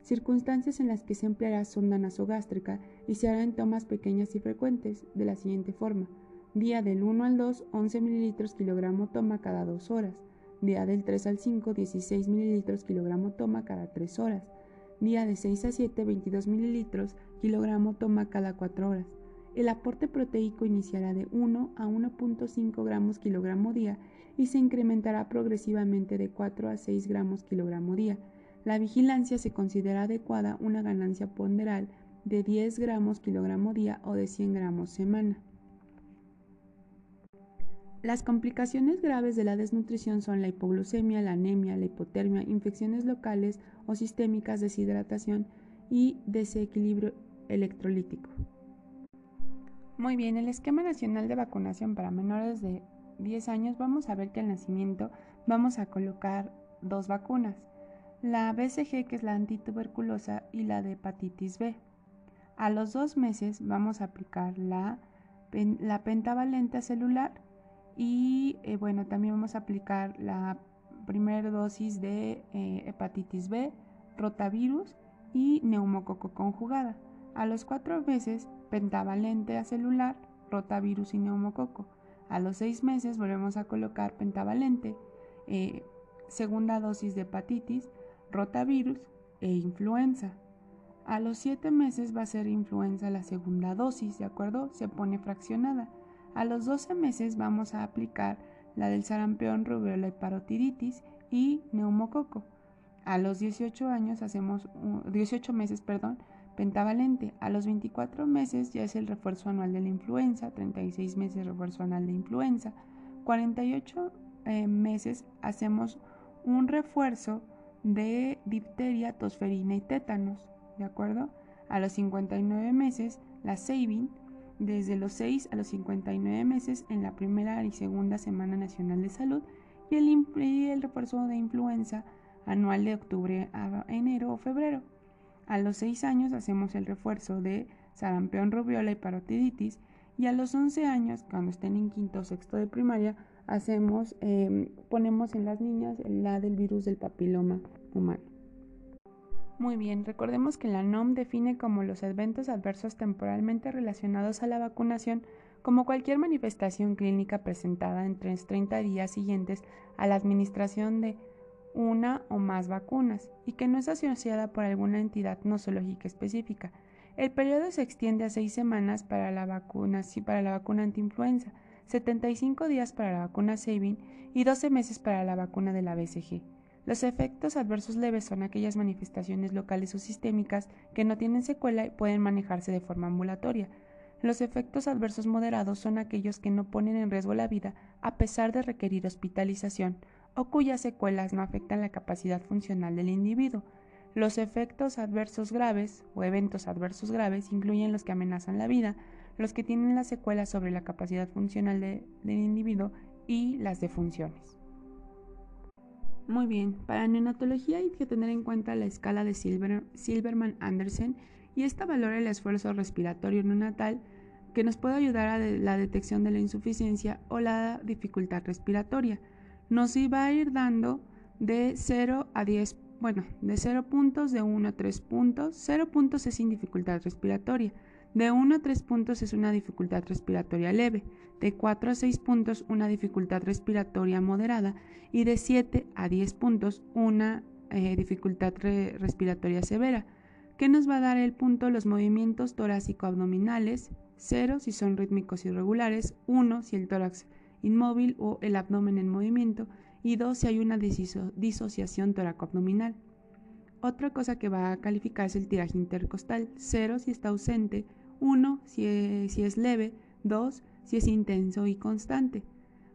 circunstancias en las que se empleará sonda nasogástrica y se hará en tomas pequeñas y frecuentes, de la siguiente forma. Día del 1 al 2, 11 mililitros kilogramo toma cada 2 horas. Día del 3 al 5, 16 mililitros kilogramo toma cada 3 horas. Día de 6 a 7, 22 mililitros kilogramo toma cada 4 horas. El aporte proteico iniciará de 1 a 1.5 gramos kilogramo día y se incrementará progresivamente de 4 a 6 gramos kilogramo día la vigilancia se considera adecuada una ganancia ponderal de 10 gramos kilogramo día o de 100 gramos semana. Las complicaciones graves de la desnutrición son la hipoglucemia, la anemia, la hipotermia, infecciones locales o sistémicas, deshidratación y desequilibrio electrolítico. Muy bien, el esquema nacional de vacunación para menores de 10 años vamos a ver que al nacimiento vamos a colocar dos vacunas la BCG, que es la antituberculosa, y la de hepatitis B. A los dos meses vamos a aplicar la, la pentavalente celular y eh, bueno, también vamos a aplicar la primera dosis de eh, hepatitis B, rotavirus y neumococo conjugada. A los cuatro meses, pentavalente celular, rotavirus y neumococo. A los seis meses volvemos a colocar pentavalente, eh, segunda dosis de hepatitis, rotavirus e influenza. A los 7 meses va a ser influenza la segunda dosis, ¿de acuerdo? Se pone fraccionada. A los 12 meses vamos a aplicar la del sarampión, rubiola y parotiditis y neumococo. A los 18 años hacemos 18 meses, perdón, pentavalente. A los 24 meses ya es el refuerzo anual de la influenza, 36 meses refuerzo anual de influenza. 48 eh, meses hacemos un refuerzo de difteria, tosferina y tétanos, ¿de acuerdo? A los 59 meses, la Sabin, desde los 6 a los 59 meses en la primera y segunda Semana Nacional de Salud y el, el refuerzo de influenza anual de octubre a enero o febrero. A los 6 años hacemos el refuerzo de sarampión, rubiola y parotiditis y a los 11 años, cuando estén en quinto o sexto de primaria, hacemos, em, ponemos en las niñas la del virus del papiloma humano. Muy bien, recordemos que la NOM define como los eventos adversos temporalmente relacionados a la vacunación como cualquier manifestación clínica presentada los 30 días siguientes a la administración de una o más vacunas y que no es asociada por alguna entidad nosológica específica. El periodo se extiende a seis semanas para la vacuna, para la vacuna antiinfluenza, 75 días para la vacuna Sabin y 12 meses para la vacuna de la BCG. Los efectos adversos leves son aquellas manifestaciones locales o sistémicas que no tienen secuela y pueden manejarse de forma ambulatoria. Los efectos adversos moderados son aquellos que no ponen en riesgo la vida a pesar de requerir hospitalización o cuyas secuelas no afectan la capacidad funcional del individuo. Los efectos adversos graves o eventos adversos graves incluyen los que amenazan la vida, los que tienen las secuelas sobre la capacidad funcional del individuo y las defunciones. Muy bien, para neonatología hay que tener en cuenta la escala de Silverman-Andersen y esta valora el esfuerzo respiratorio neonatal que nos puede ayudar a la detección de la insuficiencia o la dificultad respiratoria. Nos iba a ir dando de 0 a 10, bueno, de 0 puntos, de 1 a 3 puntos. 0 puntos es sin dificultad respiratoria. De 1 a 3 puntos es una dificultad respiratoria leve, de 4 a 6 puntos una dificultad respiratoria moderada y de 7 a 10 puntos una eh, dificultad respiratoria severa. ¿Qué nos va a dar el punto? Los movimientos torácico-abdominales, 0 si son rítmicos irregulares, 1 si el tórax inmóvil o el abdomen en movimiento y 2 si hay una disociación toracoabdominal. Otra cosa que va a calificar es el tiraje intercostal. 0 si está ausente, 1 si es, si es leve, 2 si es intenso y constante.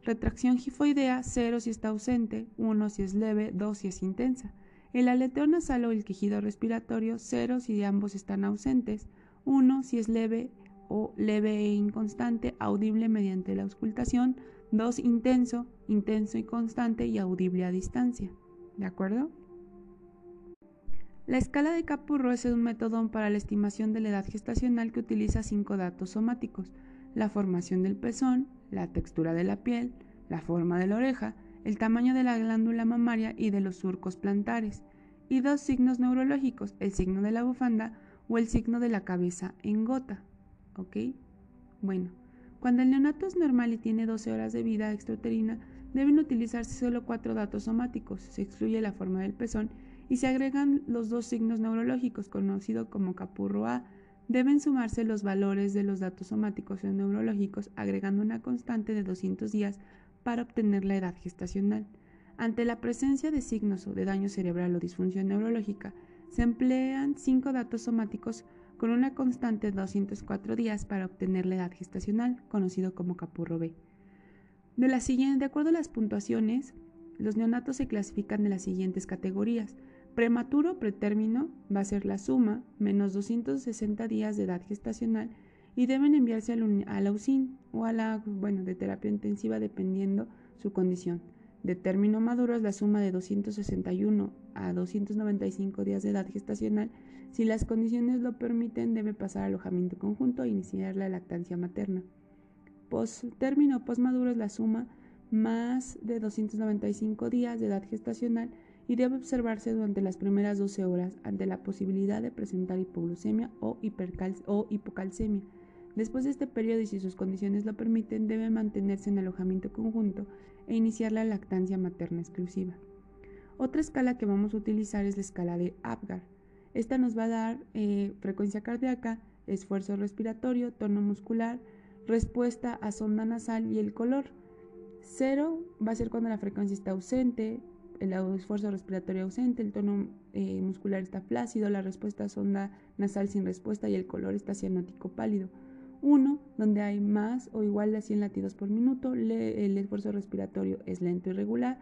Retracción gifoidea, 0 si está ausente, 1 si es leve, 2 si es intensa. El aleteo nasal o el quejido respiratorio, 0 si ambos están ausentes, 1 si es leve o leve e inconstante, audible mediante la auscultación, 2 intenso, intenso y constante y audible a distancia. ¿De acuerdo? La escala de Capurro es un método para la estimación de la edad gestacional que utiliza cinco datos somáticos: la formación del pezón, la textura de la piel, la forma de la oreja, el tamaño de la glándula mamaria y de los surcos plantares, y dos signos neurológicos, el signo de la bufanda o el signo de la cabeza en gota. ¿Ok? Bueno, cuando el neonato es normal y tiene 12 horas de vida extrauterina, deben utilizarse solo cuatro datos somáticos. Se excluye la forma del pezón y se agregan los dos signos neurológicos, conocido como capurro A. Deben sumarse los valores de los datos somáticos o neurológicos, agregando una constante de 200 días para obtener la edad gestacional. Ante la presencia de signos de daño cerebral o disfunción neurológica, se emplean cinco datos somáticos con una constante de 204 días para obtener la edad gestacional, conocido como capurro B. De, la siguiente, de acuerdo a las puntuaciones, los neonatos se clasifican de las siguientes categorías. Prematuro pretérmino va a ser la suma menos 260 días de edad gestacional y deben enviarse a la UCIN o a la bueno, de terapia intensiva dependiendo su condición. De término maduro es la suma de 261 a 295 días de edad gestacional. Si las condiciones lo permiten, debe pasar alojamiento conjunto e iniciar la lactancia materna. Post término postmaduro es la suma más de 295 días de edad gestacional y debe observarse durante las primeras 12 horas ante la posibilidad de presentar hipoglucemia o, hipocalcemia. Después de este periodo y si sus condiciones lo permiten, debe mantenerse en alojamiento conjunto e iniciar la lactancia materna exclusiva. Otra escala que vamos a utilizar es la escala de Apgar. Esta nos va a dar eh, frecuencia cardíaca, esfuerzo respiratorio, tono muscular, respuesta a sonda nasal y el color. Cero va a ser cuando la frecuencia está ausente, el esfuerzo respiratorio ausente, el tono eh, muscular está flácido, la respuesta sonda nasal sin respuesta y el color está cianótico pálido. 1, donde hay más o igual de 100 latidos por minuto, el esfuerzo respiratorio es lento y regular,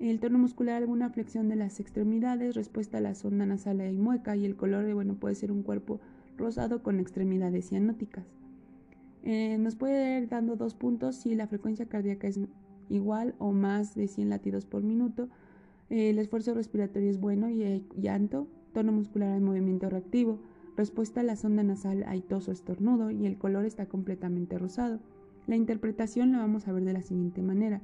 el tono muscular alguna flexión de las extremidades, respuesta a la sonda nasal y mueca y el color bueno, puede ser un cuerpo rosado con extremidades cianóticas. Eh, nos puede ir dando dos puntos si la frecuencia cardíaca es igual o más de 100 latidos por minuto, el esfuerzo respiratorio es bueno y hay llanto, tono muscular hay movimiento reactivo, respuesta a la sonda nasal hay tos o estornudo y el color está completamente rosado. La interpretación la vamos a ver de la siguiente manera.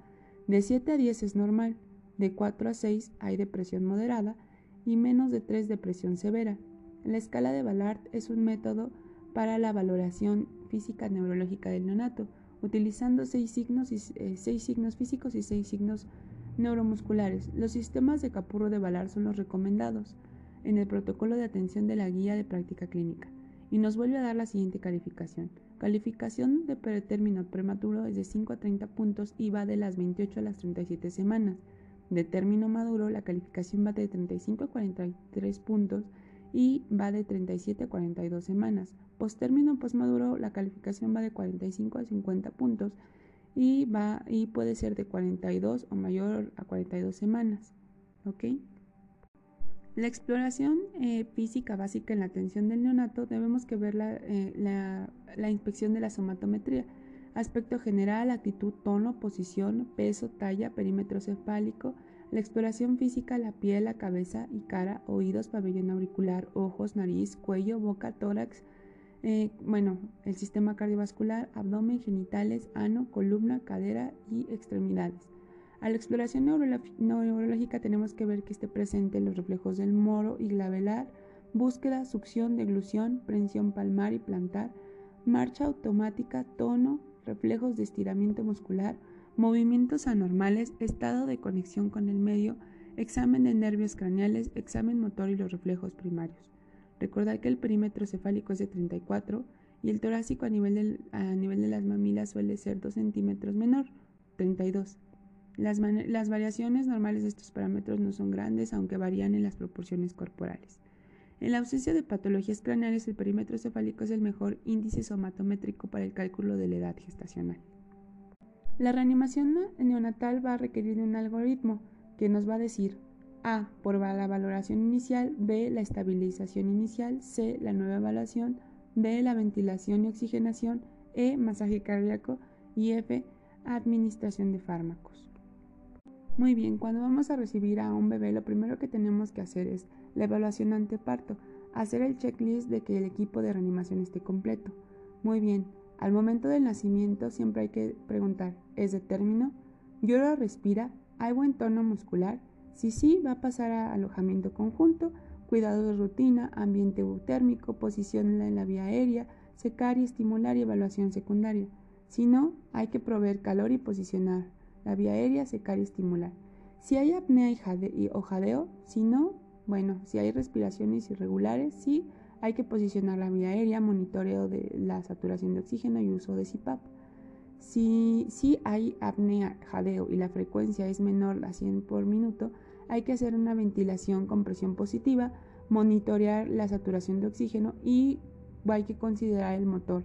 De 7 a 10 es normal, de 4 a 6 hay depresión moderada y menos de 3 depresión severa. La escala de Ballard es un método para la valoración física neurológica del neonato, utilizando 6 signos, eh, signos físicos y 6 signos neuromusculares. Los sistemas de Capurro de Valar son los recomendados en el protocolo de atención de la guía de práctica clínica y nos vuelve a dar la siguiente calificación. Calificación de pretérmino prematuro es de 5 a 30 puntos y va de las 28 a las 37 semanas. De término maduro la calificación va de 35 a 43 puntos y va de 37 a 42 semanas. Posttérmino postmaduro la calificación va de 45 a 50 puntos y, va, y puede ser de 42 o mayor a 42 semanas. ¿Ok? La exploración eh, física básica en la atención del neonato debemos que ver eh, la, la, inspección de la somatometría, aspecto general, actitud, tono, posición, peso, talla, perímetro cefálico, la exploración física, la piel, la cabeza y cara, oídos, pabellón auricular, ojos, nariz, cuello, boca, tórax, eh, bueno, el sistema cardiovascular, abdomen, genitales, ano, columna, cadera y extremidades. A la exploración neurológica tenemos que ver que esté presente los reflejos del moro y glabelar, búsqueda, succión, deglución, prensión palmar y plantar, marcha automática, tono, reflejos de estiramiento muscular, movimientos anormales, estado de conexión con el medio, examen de nervios craneales, examen motor y los reflejos primarios. Recordar que el perímetro cefálico es de 34 y el torácico a nivel, a nivel de las mamilas suele ser 2 centímetros menor, 32. Las, las, variaciones normales de estos parámetros no son grandes, aunque varían en las proporciones corporales. En la ausencia de patologías craneales, el perímetro cefálico es el mejor índice somatométrico para el cálculo de la edad gestacional. La reanimación neonatal va a requerir de un algoritmo que nos va a decir A por la valoración inicial, B la estabilización inicial, C la nueva evaluación, D la ventilación y oxigenación, E masaje cardíaco y F administración de fármacos. Muy bien, cuando vamos a recibir a un bebé, lo primero que tenemos que hacer es la evaluación anteparto, hacer el checklist de que el equipo de reanimación esté completo. Muy bien, al momento del nacimiento siempre hay que preguntar, ¿es de término? ¿Llora respira? ¿Hay buen tono muscular? Si sí, va a pasar a alojamiento conjunto, cuidado de rutina, ambiente eutérmico, posición en la vía aérea, secar y estimular y evaluación secundaria. Si no, hay que proveer calor y posicionar la vía aérea, secar y estimular. Si hay apnea y o jadeo, si no, bueno, si hay respiraciones irregulares, sí, hay que posicionar la vía aérea, monitoreo de la saturación de oxígeno y uso de CPAP. Si, si hay apnea, jadeo y la frecuencia es menor a 100 por minuto, hay que hacer una ventilación con presión positiva, monitorear la saturación de oxígeno y hay que considerar el motor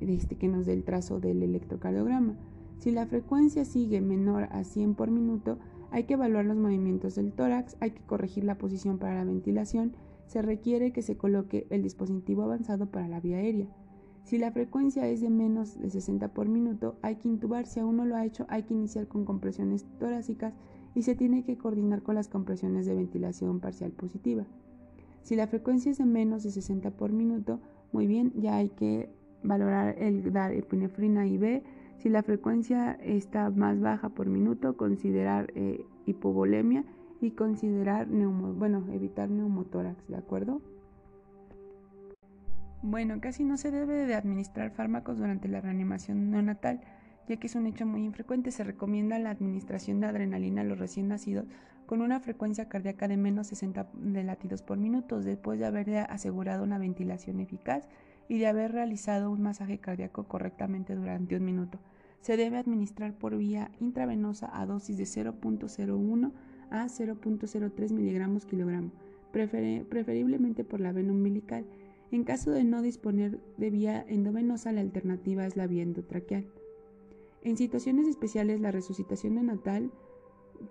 este, que nos dé el trazo del electrocardiograma. Si la frecuencia sigue menor a 100 por minuto, hay que evaluar los movimientos del tórax, hay que corregir la posición para la ventilación, se requiere que se coloque el dispositivo avanzado para la vía aérea. Si la frecuencia es de menos de 60 por minuto, hay que intubar. Si aún no lo ha hecho, hay que iniciar con compresiones torácicas y se tiene que coordinar con las compresiones de ventilación parcial positiva. Si la frecuencia es de menos de 60 por minuto, muy bien, ya hay que valorar el dar epinefrina IV. Si la frecuencia está más baja por minuto, considerar eh, hipovolemia y considerar bueno, evitar neumotórax, ¿de acuerdo? Bueno, casi no se debe de administrar fármacos durante la reanimación neonatal, ya que es un hecho muy infrecuente. Se recomienda la administración de adrenalina a los recién nacidos con una frecuencia cardíaca de menos 60 de latidos por minuto, después de haber asegurado una ventilación eficaz y de haber realizado un masaje cardíaco correctamente durante un minuto. Se debe administrar por vía intravenosa a dosis de 0.01 a 0.03 miligramos kilogramo, preferiblemente por la vena umbilical. En caso de no disponer de vía endovenosa, la alternativa es la vía endotraqueal. En situaciones especiales, la resucitación neonatal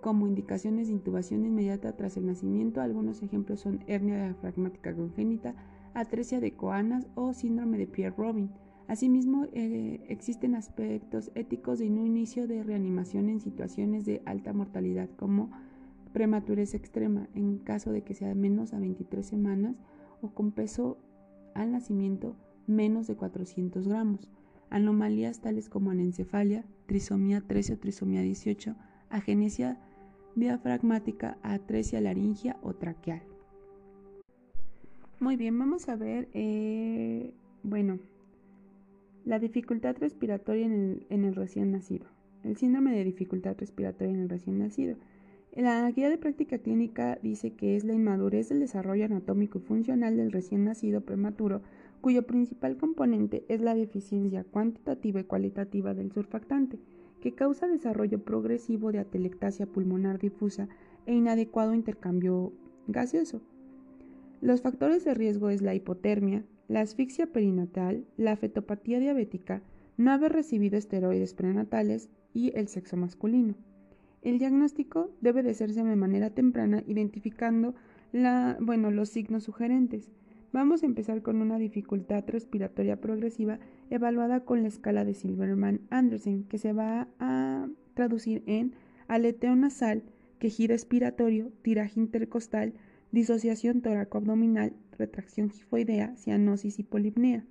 como indicaciones de intubación inmediata tras el nacimiento, algunos ejemplos son hernia diafragmática congénita, atresia de coanas o síndrome de Pierre-Robin. Asimismo, eh, existen aspectos éticos de no inicio de reanimación en situaciones de alta mortalidad, como prematurez extrema, en caso de que sea menos a 23 semanas o con peso al nacimiento menos de 400 gramos. Anomalías tales como anencefalia, trisomía 13 o trisomía 18, agenesia diafragmática, atresia laringia o traqueal. Muy bien, vamos a ver, eh, bueno, la dificultad respiratoria en el, en el recién nacido. El síndrome de dificultad respiratoria en el recién nacido. La guía de práctica clínica dice que es la inmadurez del desarrollo anatómico y funcional del recién nacido prematuro, cuyo principal componente es la deficiencia cuantitativa y cualitativa del surfactante, que causa desarrollo progresivo de atelectasia pulmonar difusa e inadecuado intercambio gaseoso. Los factores de riesgo es la hipotermia, la asfixia perinatal, la fetopatía diabética, no haber recibido esteroides prenatales y el sexo masculino. El diagnóstico debe de hacerse de manera temprana identificando bueno, los signos sugerentes. Vamos a empezar con una dificultad respiratoria progresiva evaluada con la escala de Silverman-Andersen, que se va a traducir en aleteo nasal, quejido expiratorio, tiraje intercostal, disociación tóraco-abdominal, retracción gifoidea, cianosis y polipnea.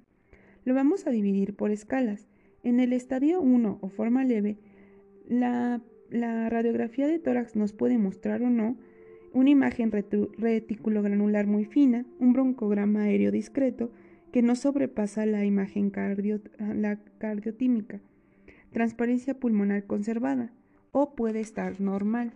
Lo vamos a dividir por escalas. En el estadio 1 o forma leve, la, radiografía de tórax nos puede mostrar o no una imagen reticulogranular muy fina, un broncograma aéreo discreto que no sobrepasa la imagen la cardiotímica, transparencia pulmonar conservada o puede estar normal.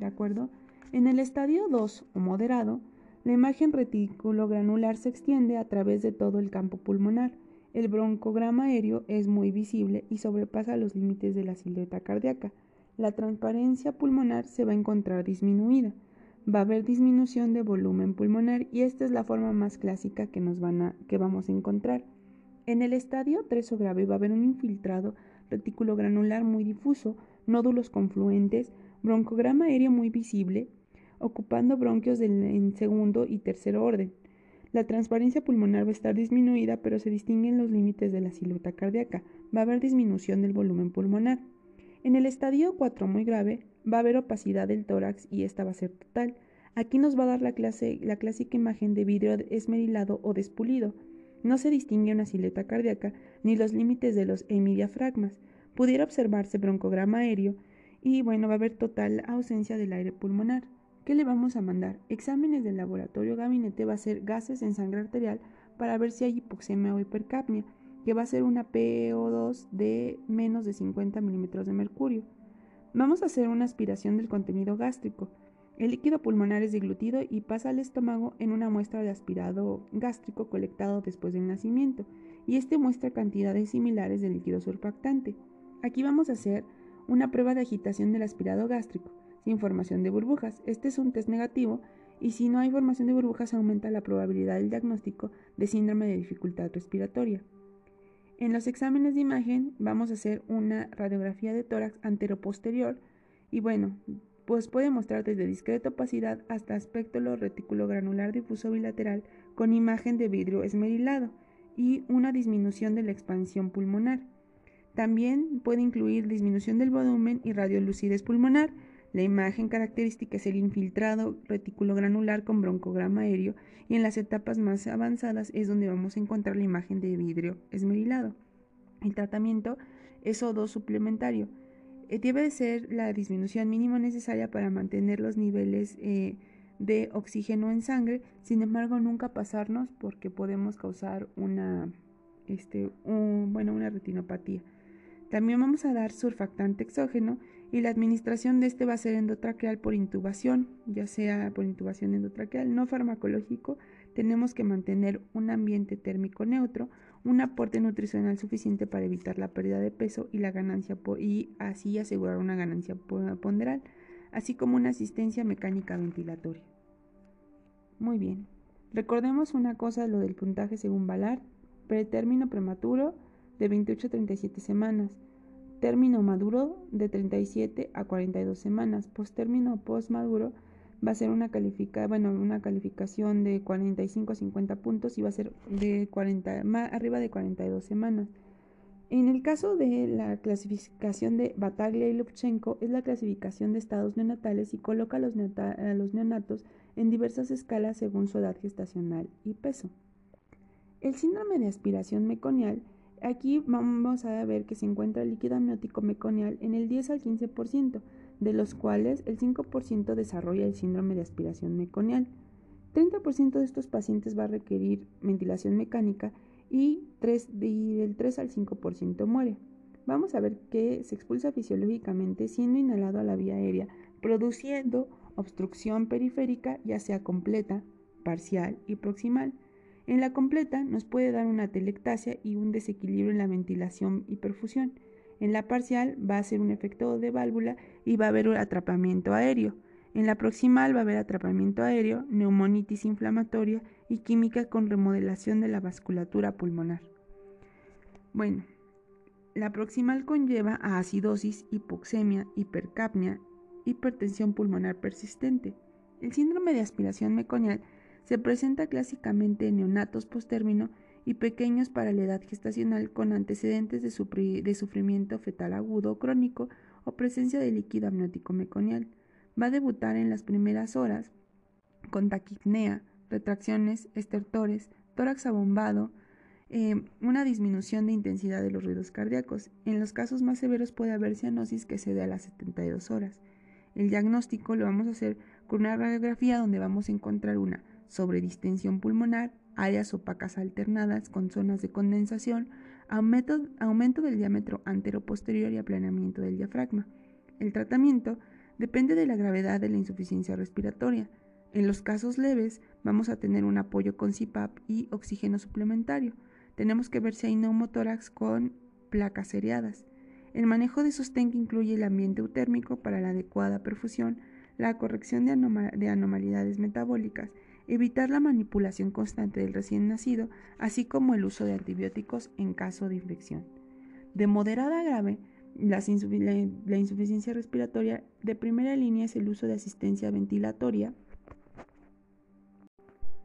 ¿De acuerdo? En el estadio 2 o moderado, la imagen reticulogranular se extiende a través de todo el campo pulmonar. El broncograma aéreo es muy visible y sobrepasa los límites de la silueta cardíaca. la transparencia pulmonar se va a encontrar disminuida. Va a haber disminución de volumen pulmonar y esta es la forma más clásica que, nos van a, que vamos a encontrar. En el estadio 3 o grave va a haber un infiltrado retículo granular muy difuso, nódulos confluentes, broncograma aéreo muy visible, ocupando bronquios en segundo y tercer orden. La transparencia pulmonar va a estar disminuida, pero se distinguen los límites de la silueta cardíaca. Va a haber disminución del volumen pulmonar. En el estadio 4 muy grave, va a haber opacidad del tórax y esta va a ser total. Aquí nos va a dar la, clase, la clásica imagen de vidrio esmerilado o despulido. No se distingue una silueta cardíaca ni los límites de los hemidiafragmas. Pudiera observarse broncograma aéreo y bueno, va a haber total ausencia del aire pulmonar. ¿Qué le vamos a mandar? Exámenes del laboratorio gabinete va a ser gases en sangre arterial para ver si hay hipoxemia o hipercapnia, que va a ser una PO2 de menos de 50 milímetros de mercurio. Vamos a hacer una aspiración del contenido gástrico. El líquido pulmonar es deglutido y pasa al estómago en una muestra de aspirado gástrico colectado después del nacimiento, y este muestra cantidades similares de líquido surfactante. Aquí vamos a hacer una prueba de agitación del aspirado gástrico sin formación de burbujas. Este es un test negativo y si no hay formación de burbujas aumenta la probabilidad del diagnóstico de síndrome de dificultad respiratoria. En los exámenes de imagen vamos a hacer una radiografía de tórax anteroposterior y bueno, pues puede mostrar desde discreta opacidad hasta aspecto retículo granular difuso bilateral con imagen de vidrio esmerilado y una disminución de la expansión pulmonar. También puede incluir disminución del volumen y radiolucidez pulmonar, la imagen característica es el infiltrado retículo granular con broncograma aéreo y en las etapas más avanzadas es donde vamos a encontrar la imagen de vidrio esmerilado. El tratamiento es O2 suplementario. Eh, debe ser la disminución mínima necesaria para mantener los niveles eh, de oxígeno en sangre, sin embargo nunca pasarnos porque podemos causar una, este, bueno, una retinopatía. También vamos a dar surfactante exógeno y la administración de este va a ser endotraqueal por intubación, ya sea por intubación endotraqueal no farmacológico, tenemos que mantener un ambiente térmico neutro, un aporte nutricional suficiente para evitar la pérdida de peso y la ganancia y así asegurar una ganancia ponderal, así como una asistencia mecánica ventilatoria. Muy bien. Recordemos una cosa, lo del puntaje según Valar, pretérmino prematuro de 28 a 37 semanas, término maduro de 37 a 42 semanas. Post-término post-maduro va a ser una, califica, bueno, una calificación de 45 a 50 puntos y va a ser de 40, más arriba de 42 semanas. En el caso de la clasificación de Bataglia y Lubchenko, es la clasificación de estados neonatales y coloca a los, a los neonatos en diversas escalas según su edad gestacional y peso. El síndrome de aspiración meconial Aquí vamos a ver que se encuentra el líquido amniótico meconial en el 10 al 15%, de los cuales el 5% desarrolla el síndrome de aspiración meconial. 30% de estos pacientes va a requerir ventilación mecánica y, del 3 al 5% muere. Vamos a ver que se expulsa fisiológicamente siendo inhalado a la vía aérea, produciendo obstrucción periférica ya sea completa, parcial y proximal. En la completa nos puede dar una telectasia y un desequilibrio en la ventilación y perfusión. En la parcial va a ser un efecto de válvula y va a haber un atrapamiento aéreo. En la proximal va a haber atrapamiento aéreo, neumonitis inflamatoria y química con remodelación de la vasculatura pulmonar. Bueno, la proximal conlleva a acidosis, hipoxemia, hipercapnia, hipertensión pulmonar persistente. El síndrome de aspiración meconial se presenta clásicamente en neonatos postérmino y pequeños para la edad gestacional con antecedentes de, sufrimiento fetal agudo o crónico o presencia de líquido amniótico meconial. Va a debutar en las primeras horas con taquipnea, retracciones, estertores, tórax abombado, eh, una disminución de intensidad de los ruidos cardíacos. En los casos más severos puede haber cianosis que se dé a las 72 horas. El diagnóstico lo vamos a hacer con una radiografía donde vamos a encontrar una sobre distensión pulmonar, áreas opacas alternadas con zonas de condensación, aumento, del diámetro antero-posterior y aplanamiento del diafragma. El tratamiento depende de la gravedad de la insuficiencia respiratoria. En los casos leves vamos a tener un apoyo con CPAP y oxígeno suplementario. Tenemos que ver si hay neumotórax con placas seriadas. El manejo de sostén que incluye el ambiente eutérmico para la adecuada perfusión, la corrección de, de anomalidades metabólicas, evitar la manipulación constante del recién nacido, así como el uso de antibióticos en caso de infección. De moderada a grave, la, insuficiencia respiratoria de primera línea es el uso de asistencia ventilatoria.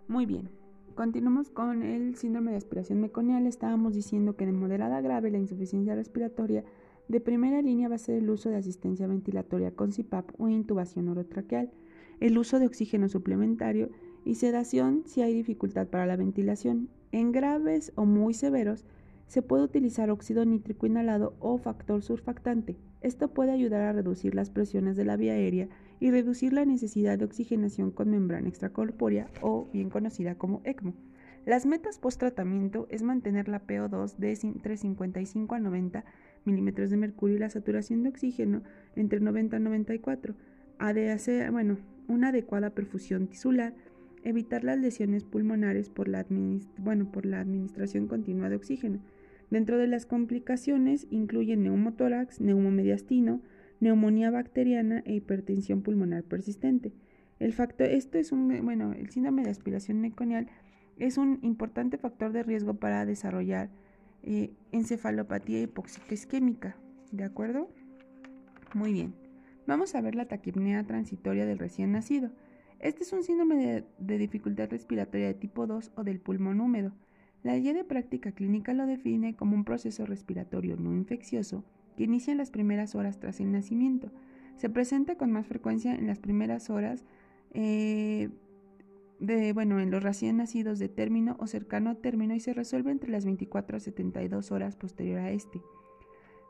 Muy bien, continuamos con el síndrome de aspiración meconial. Estábamos diciendo que de moderada a grave la insuficiencia respiratoria de primera línea va a ser el uso de asistencia ventilatoria con CPAP o intubación orotraqueal, el uso de oxígeno suplementario y sedación si hay dificultad para la ventilación. En graves o muy severos, se puede utilizar óxido nítrico inhalado o factor surfactante. Esto puede ayudar a reducir las presiones de la vía aérea y reducir la necesidad de oxigenación con membrana extracorpórea o bien conocida como ECMO. Las metas post-tratamiento es mantener la PO2 de entre 55 a 90 milímetros de mercurio y la saturación de oxígeno entre 90 a 94. Ha de hacer, bueno, una adecuada perfusión tisular, evitar las lesiones pulmonares por la, bueno, por la administración continua de oxígeno. Dentro de las complicaciones incluyen neumotórax, neumomediastino, neumonía bacteriana e hipertensión pulmonar persistente. El factor, esto es un, bueno, el síndrome de aspiración meconial es un importante factor de riesgo para desarrollar eh, encefalopatía hipóxica isquémica. ¿De acuerdo? Muy bien. Vamos a ver la taquipnea transitoria del recién nacido. Este es un síndrome de dificultad respiratoria de tipo 2 o del pulmón húmedo. La guía de práctica clínica lo define como un proceso respiratorio no infeccioso que inicia en las primeras horas tras el nacimiento. Se presenta con más frecuencia en las primeras horas eh, de, bueno, en los recién nacidos de término o cercano a término y se resuelve entre las 24 a 72 horas posterior a este.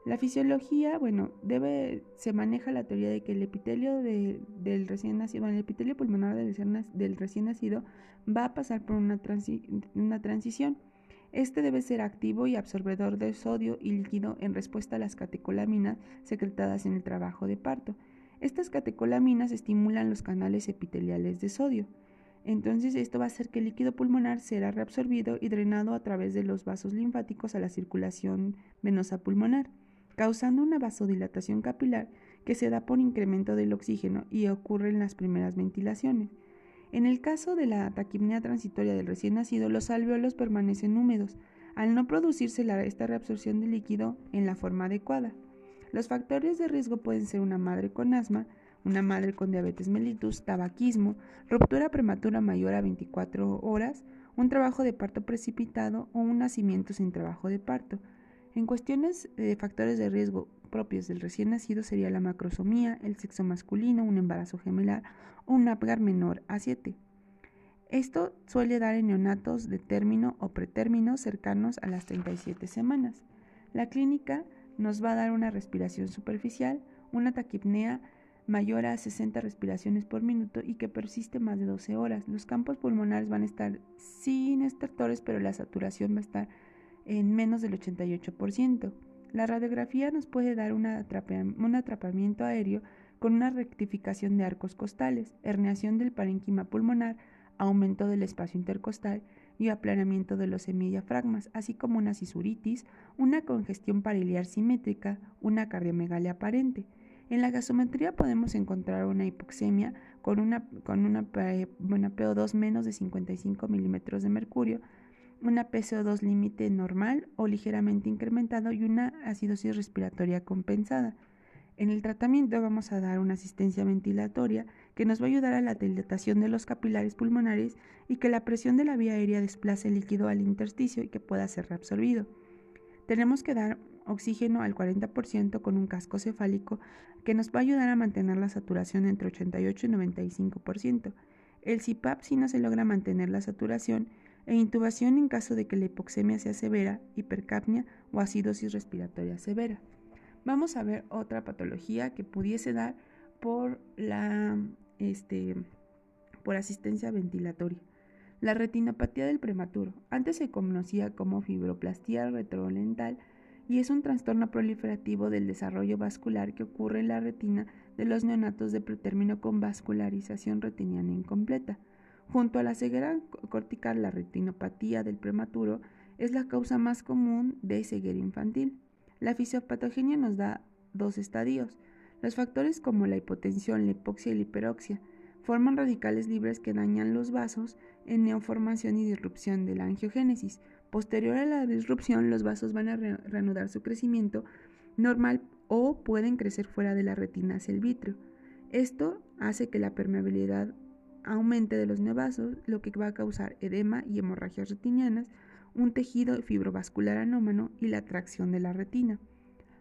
La fisiología, bueno, debe, se maneja la teoría de que el epitelio del recién nacido, el epitelio pulmonar del, recién nacido va a pasar por una, una transición. Este debe ser activo y absorbedor de sodio y líquido en respuesta a las catecolaminas secretadas en el trabajo de parto. Estas catecolaminas estimulan los canales epiteliales de sodio. Entonces esto va a hacer que el líquido pulmonar será reabsorbido y drenado a través de los vasos linfáticos a la circulación venosa pulmonar causando una vasodilatación capilar que se da por incremento del oxígeno y ocurre en las primeras ventilaciones. En el caso de la taquipnea transitoria del recién nacido, los alveolos permanecen húmedos, al no producirse esta reabsorción de líquido en la forma adecuada. Los factores de riesgo pueden ser una madre con asma, una madre con diabetes mellitus, tabaquismo, ruptura prematura mayor a 24 horas, un trabajo de parto precipitado o un nacimiento sin trabajo de parto, en cuestiones de factores de riesgo propios del recién nacido sería la macrosomía, el sexo masculino, un embarazo gemelar o un apgar menor a 7. Esto suele dar en neonatos de término o pretérmino cercanos a las 37 semanas. La clínica nos va a dar una respiración superficial, una taquipnea mayor a 60 respiraciones por minuto y que persiste más de 12 horas. Los campos pulmonares van a estar sin estertores, pero la saturación va a estar en menos del 88%. La radiografía nos puede dar un atrapamiento aéreo con una rectificación de arcos costales, herniación del parénquima pulmonar, aumento del espacio intercostal y aplanamiento de los semidiafragmas, así como una cisuritis, una congestión pariliar simétrica, una cardiomegalia aparente. En la gasometría podemos encontrar una hipoxemia con una, una PO2 menos de 55 milímetros de mercurio, una PCO2 límite normal o ligeramente incrementado y una acidosis respiratoria compensada. En el tratamiento vamos a dar una asistencia ventilatoria que nos va a ayudar a la dilatación de los capilares pulmonares y que la presión de la vía aérea desplace el líquido al intersticio y que pueda ser reabsorbido. Tenemos que dar oxígeno al 40% con un casco cefálico que nos va a ayudar a mantener la saturación entre 88 y 95%. El CPAP si no se logra mantener la saturación e intubación en caso de que la hipoxemia sea severa, hipercapnia o acidosis respiratoria severa. Vamos a ver otra patología que pudiese dar por la este, por asistencia ventilatoria. La retinopatía del prematuro. Antes se conocía como fibroplastía retrolental y es un trastorno proliferativo del desarrollo vascular que ocurre en la retina de los neonatos de pretérmino con vascularización retiniana incompleta. Junto a la ceguera cortical, la retinopatía del prematuro es la causa más común de ceguera infantil. La fisiopatogenia nos da dos estadios. Los factores como la hipotensión, la hipoxia y la hiperoxia forman radicales libres que dañan los vasos en neoformación y disrupción de la angiogénesis. Posterior a la disrupción, los vasos van a reanudar su crecimiento normal o pueden crecer fuera de la retina hacia el vitrio. Esto hace que la permeabilidad aumente de los neovasos, lo que va a causar edema y hemorragias retinianas, un tejido fibrovascular anómano y la tracción de la retina.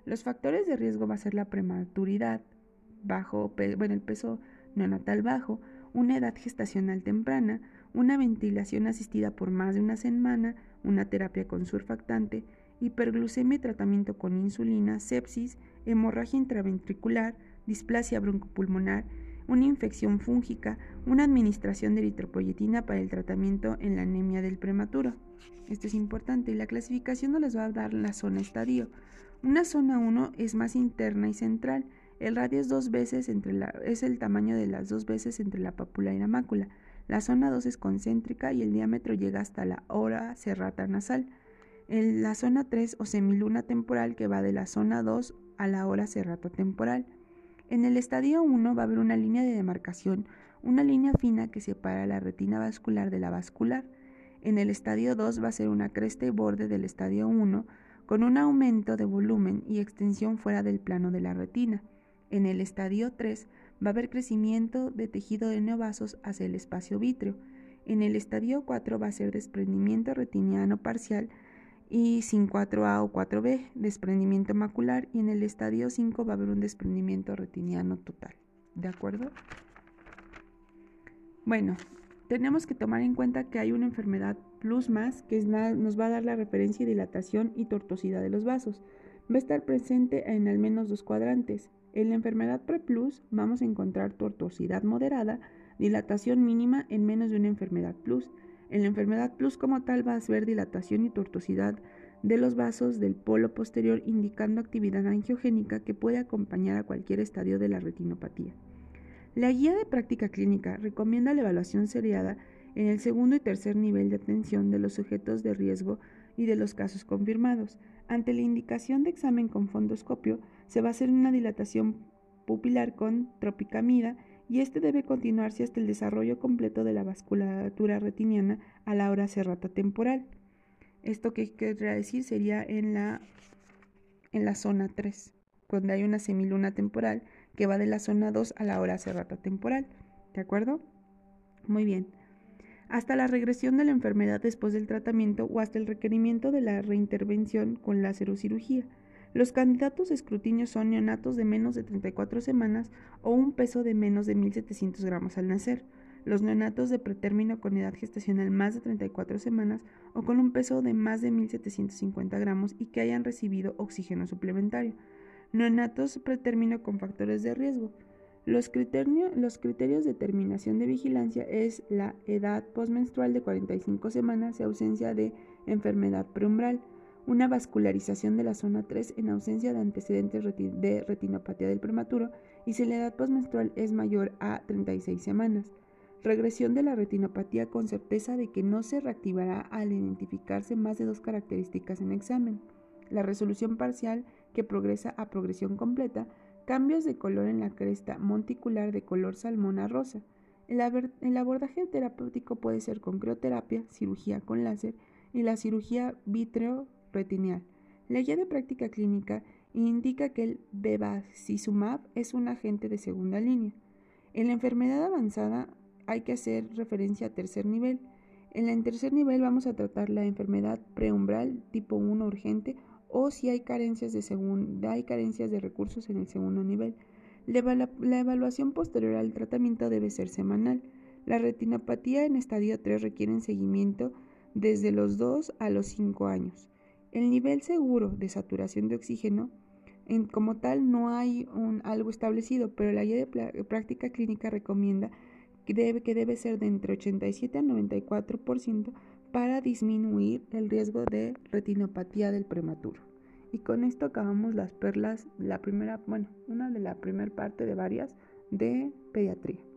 Los factores de riesgo va a ser la prematuridad, bajo, bueno, el peso neonatal bajo, una edad gestacional temprana, una ventilación asistida por más de una semana, una terapia con surfactante, hiperglucemia y tratamiento con insulina, sepsis, hemorragia intraventricular, displasia broncopulmonar, una infección fúngica, una administración de eritropoyetina para el tratamiento en la anemia del prematuro. Esto es importante y la clasificación no les va a dar la zona estadio. Una zona 1 es más interna y central. El radio es dos veces entre la, es el tamaño de las dos veces entre la pápula y la mácula. La zona 2 es concéntrica y el diámetro llega hasta la hora serrata nasal. En la zona 3 o semiluna temporal que va de la zona 2 a la hora serrata temporal. En el estadio 1 va a haber una línea de demarcación, una línea fina que separa la retina vascular de la vascular. En el estadio 2 va a ser una cresta y borde del estadio 1 con un aumento de volumen y extensión fuera del plano de la retina. En el estadio 3 va a haber crecimiento de tejido de neovasos hacia el espacio vítreo. En el estadio 4 va a ser desprendimiento retiniano parcial y sin 4A o 4B, desprendimiento macular, y en el estadio 5 va a haber un desprendimiento retiniano total. ¿De acuerdo? Bueno, tenemos que tomar en cuenta que hay una enfermedad plus más que nos va a dar la referencia de dilatación y tortuosidad de los vasos. Va a estar presente en al menos dos cuadrantes. En la enfermedad pre-plus vamos a encontrar tortuosidad moderada, dilatación mínima en menos de una enfermedad plus en la enfermedad plus como tal va a haber dilatación y tortuosidad de los vasos del polo posterior indicando actividad angiogénica que puede acompañar a cualquier estadio de la retinopatía. La guía de práctica clínica recomienda la evaluación seriada en el segundo y tercer nivel de atención de los sujetos de riesgo y de los casos confirmados. Ante la indicación de examen con fondoscopio, se va a hacer una dilatación pupilar con tropicamida y este debe continuarse hasta el desarrollo completo de la vasculatura retiniana a la hora serrata temporal. Esto que querría decir sería en la, en la zona 3, donde hay una semiluna temporal que va de la zona 2 a la hora serrata temporal. ¿De acuerdo? Muy bien. Hasta la regresión de la enfermedad después del tratamiento o hasta el requerimiento de la reintervención con la cirugía. Los candidatos a escrutinio son neonatos de menos de 34 semanas o un peso de menos de 1.700 gramos al nacer. Los neonatos de pretérmino con edad gestacional más de 34 semanas o con un peso de más de 1.750 gramos y que hayan recibido oxígeno suplementario. Neonatos pretérmino con factores de riesgo. Los, los, criterios de terminación de vigilancia es la edad postmenstrual de 45 semanas y ausencia de enfermedad preumbral una vascularización de la zona 3 en ausencia de antecedentes de retinopatía del prematuro y si la edad postmenstrual es mayor a 36 semanas. Regresión de la retinopatía con certeza de que no se reactivará al identificarse más de dos características en examen. La resolución parcial que progresa a progresión completa, cambios de color en la cresta monticular de color salmón a rosa. El, el abordaje terapéutico puede ser con crioterapia, cirugía con láser y la cirugía vitreo retinial. La guía de práctica clínica indica que el bevacizumab es un agente de segunda línea. En la enfermedad avanzada hay que hacer referencia a tercer nivel. En el tercer nivel vamos a tratar la enfermedad preumbral tipo 1 urgente o si hay carencias de, hay carencias de recursos en el segundo nivel. La, evaluación posterior al tratamiento debe ser semanal. La retinopatía en estadio 3 requiere seguimiento desde los 2 a los 5 años. El nivel seguro de saturación de oxígeno, en, como tal, no hay algo establecido, pero la guía de práctica clínica recomienda que debe, que debe ser de entre 87 a 94% para disminuir el riesgo de retinopatía del prematuro. Y con esto acabamos las perlas, la primera, bueno, una de la primera parte de varias de pediatría.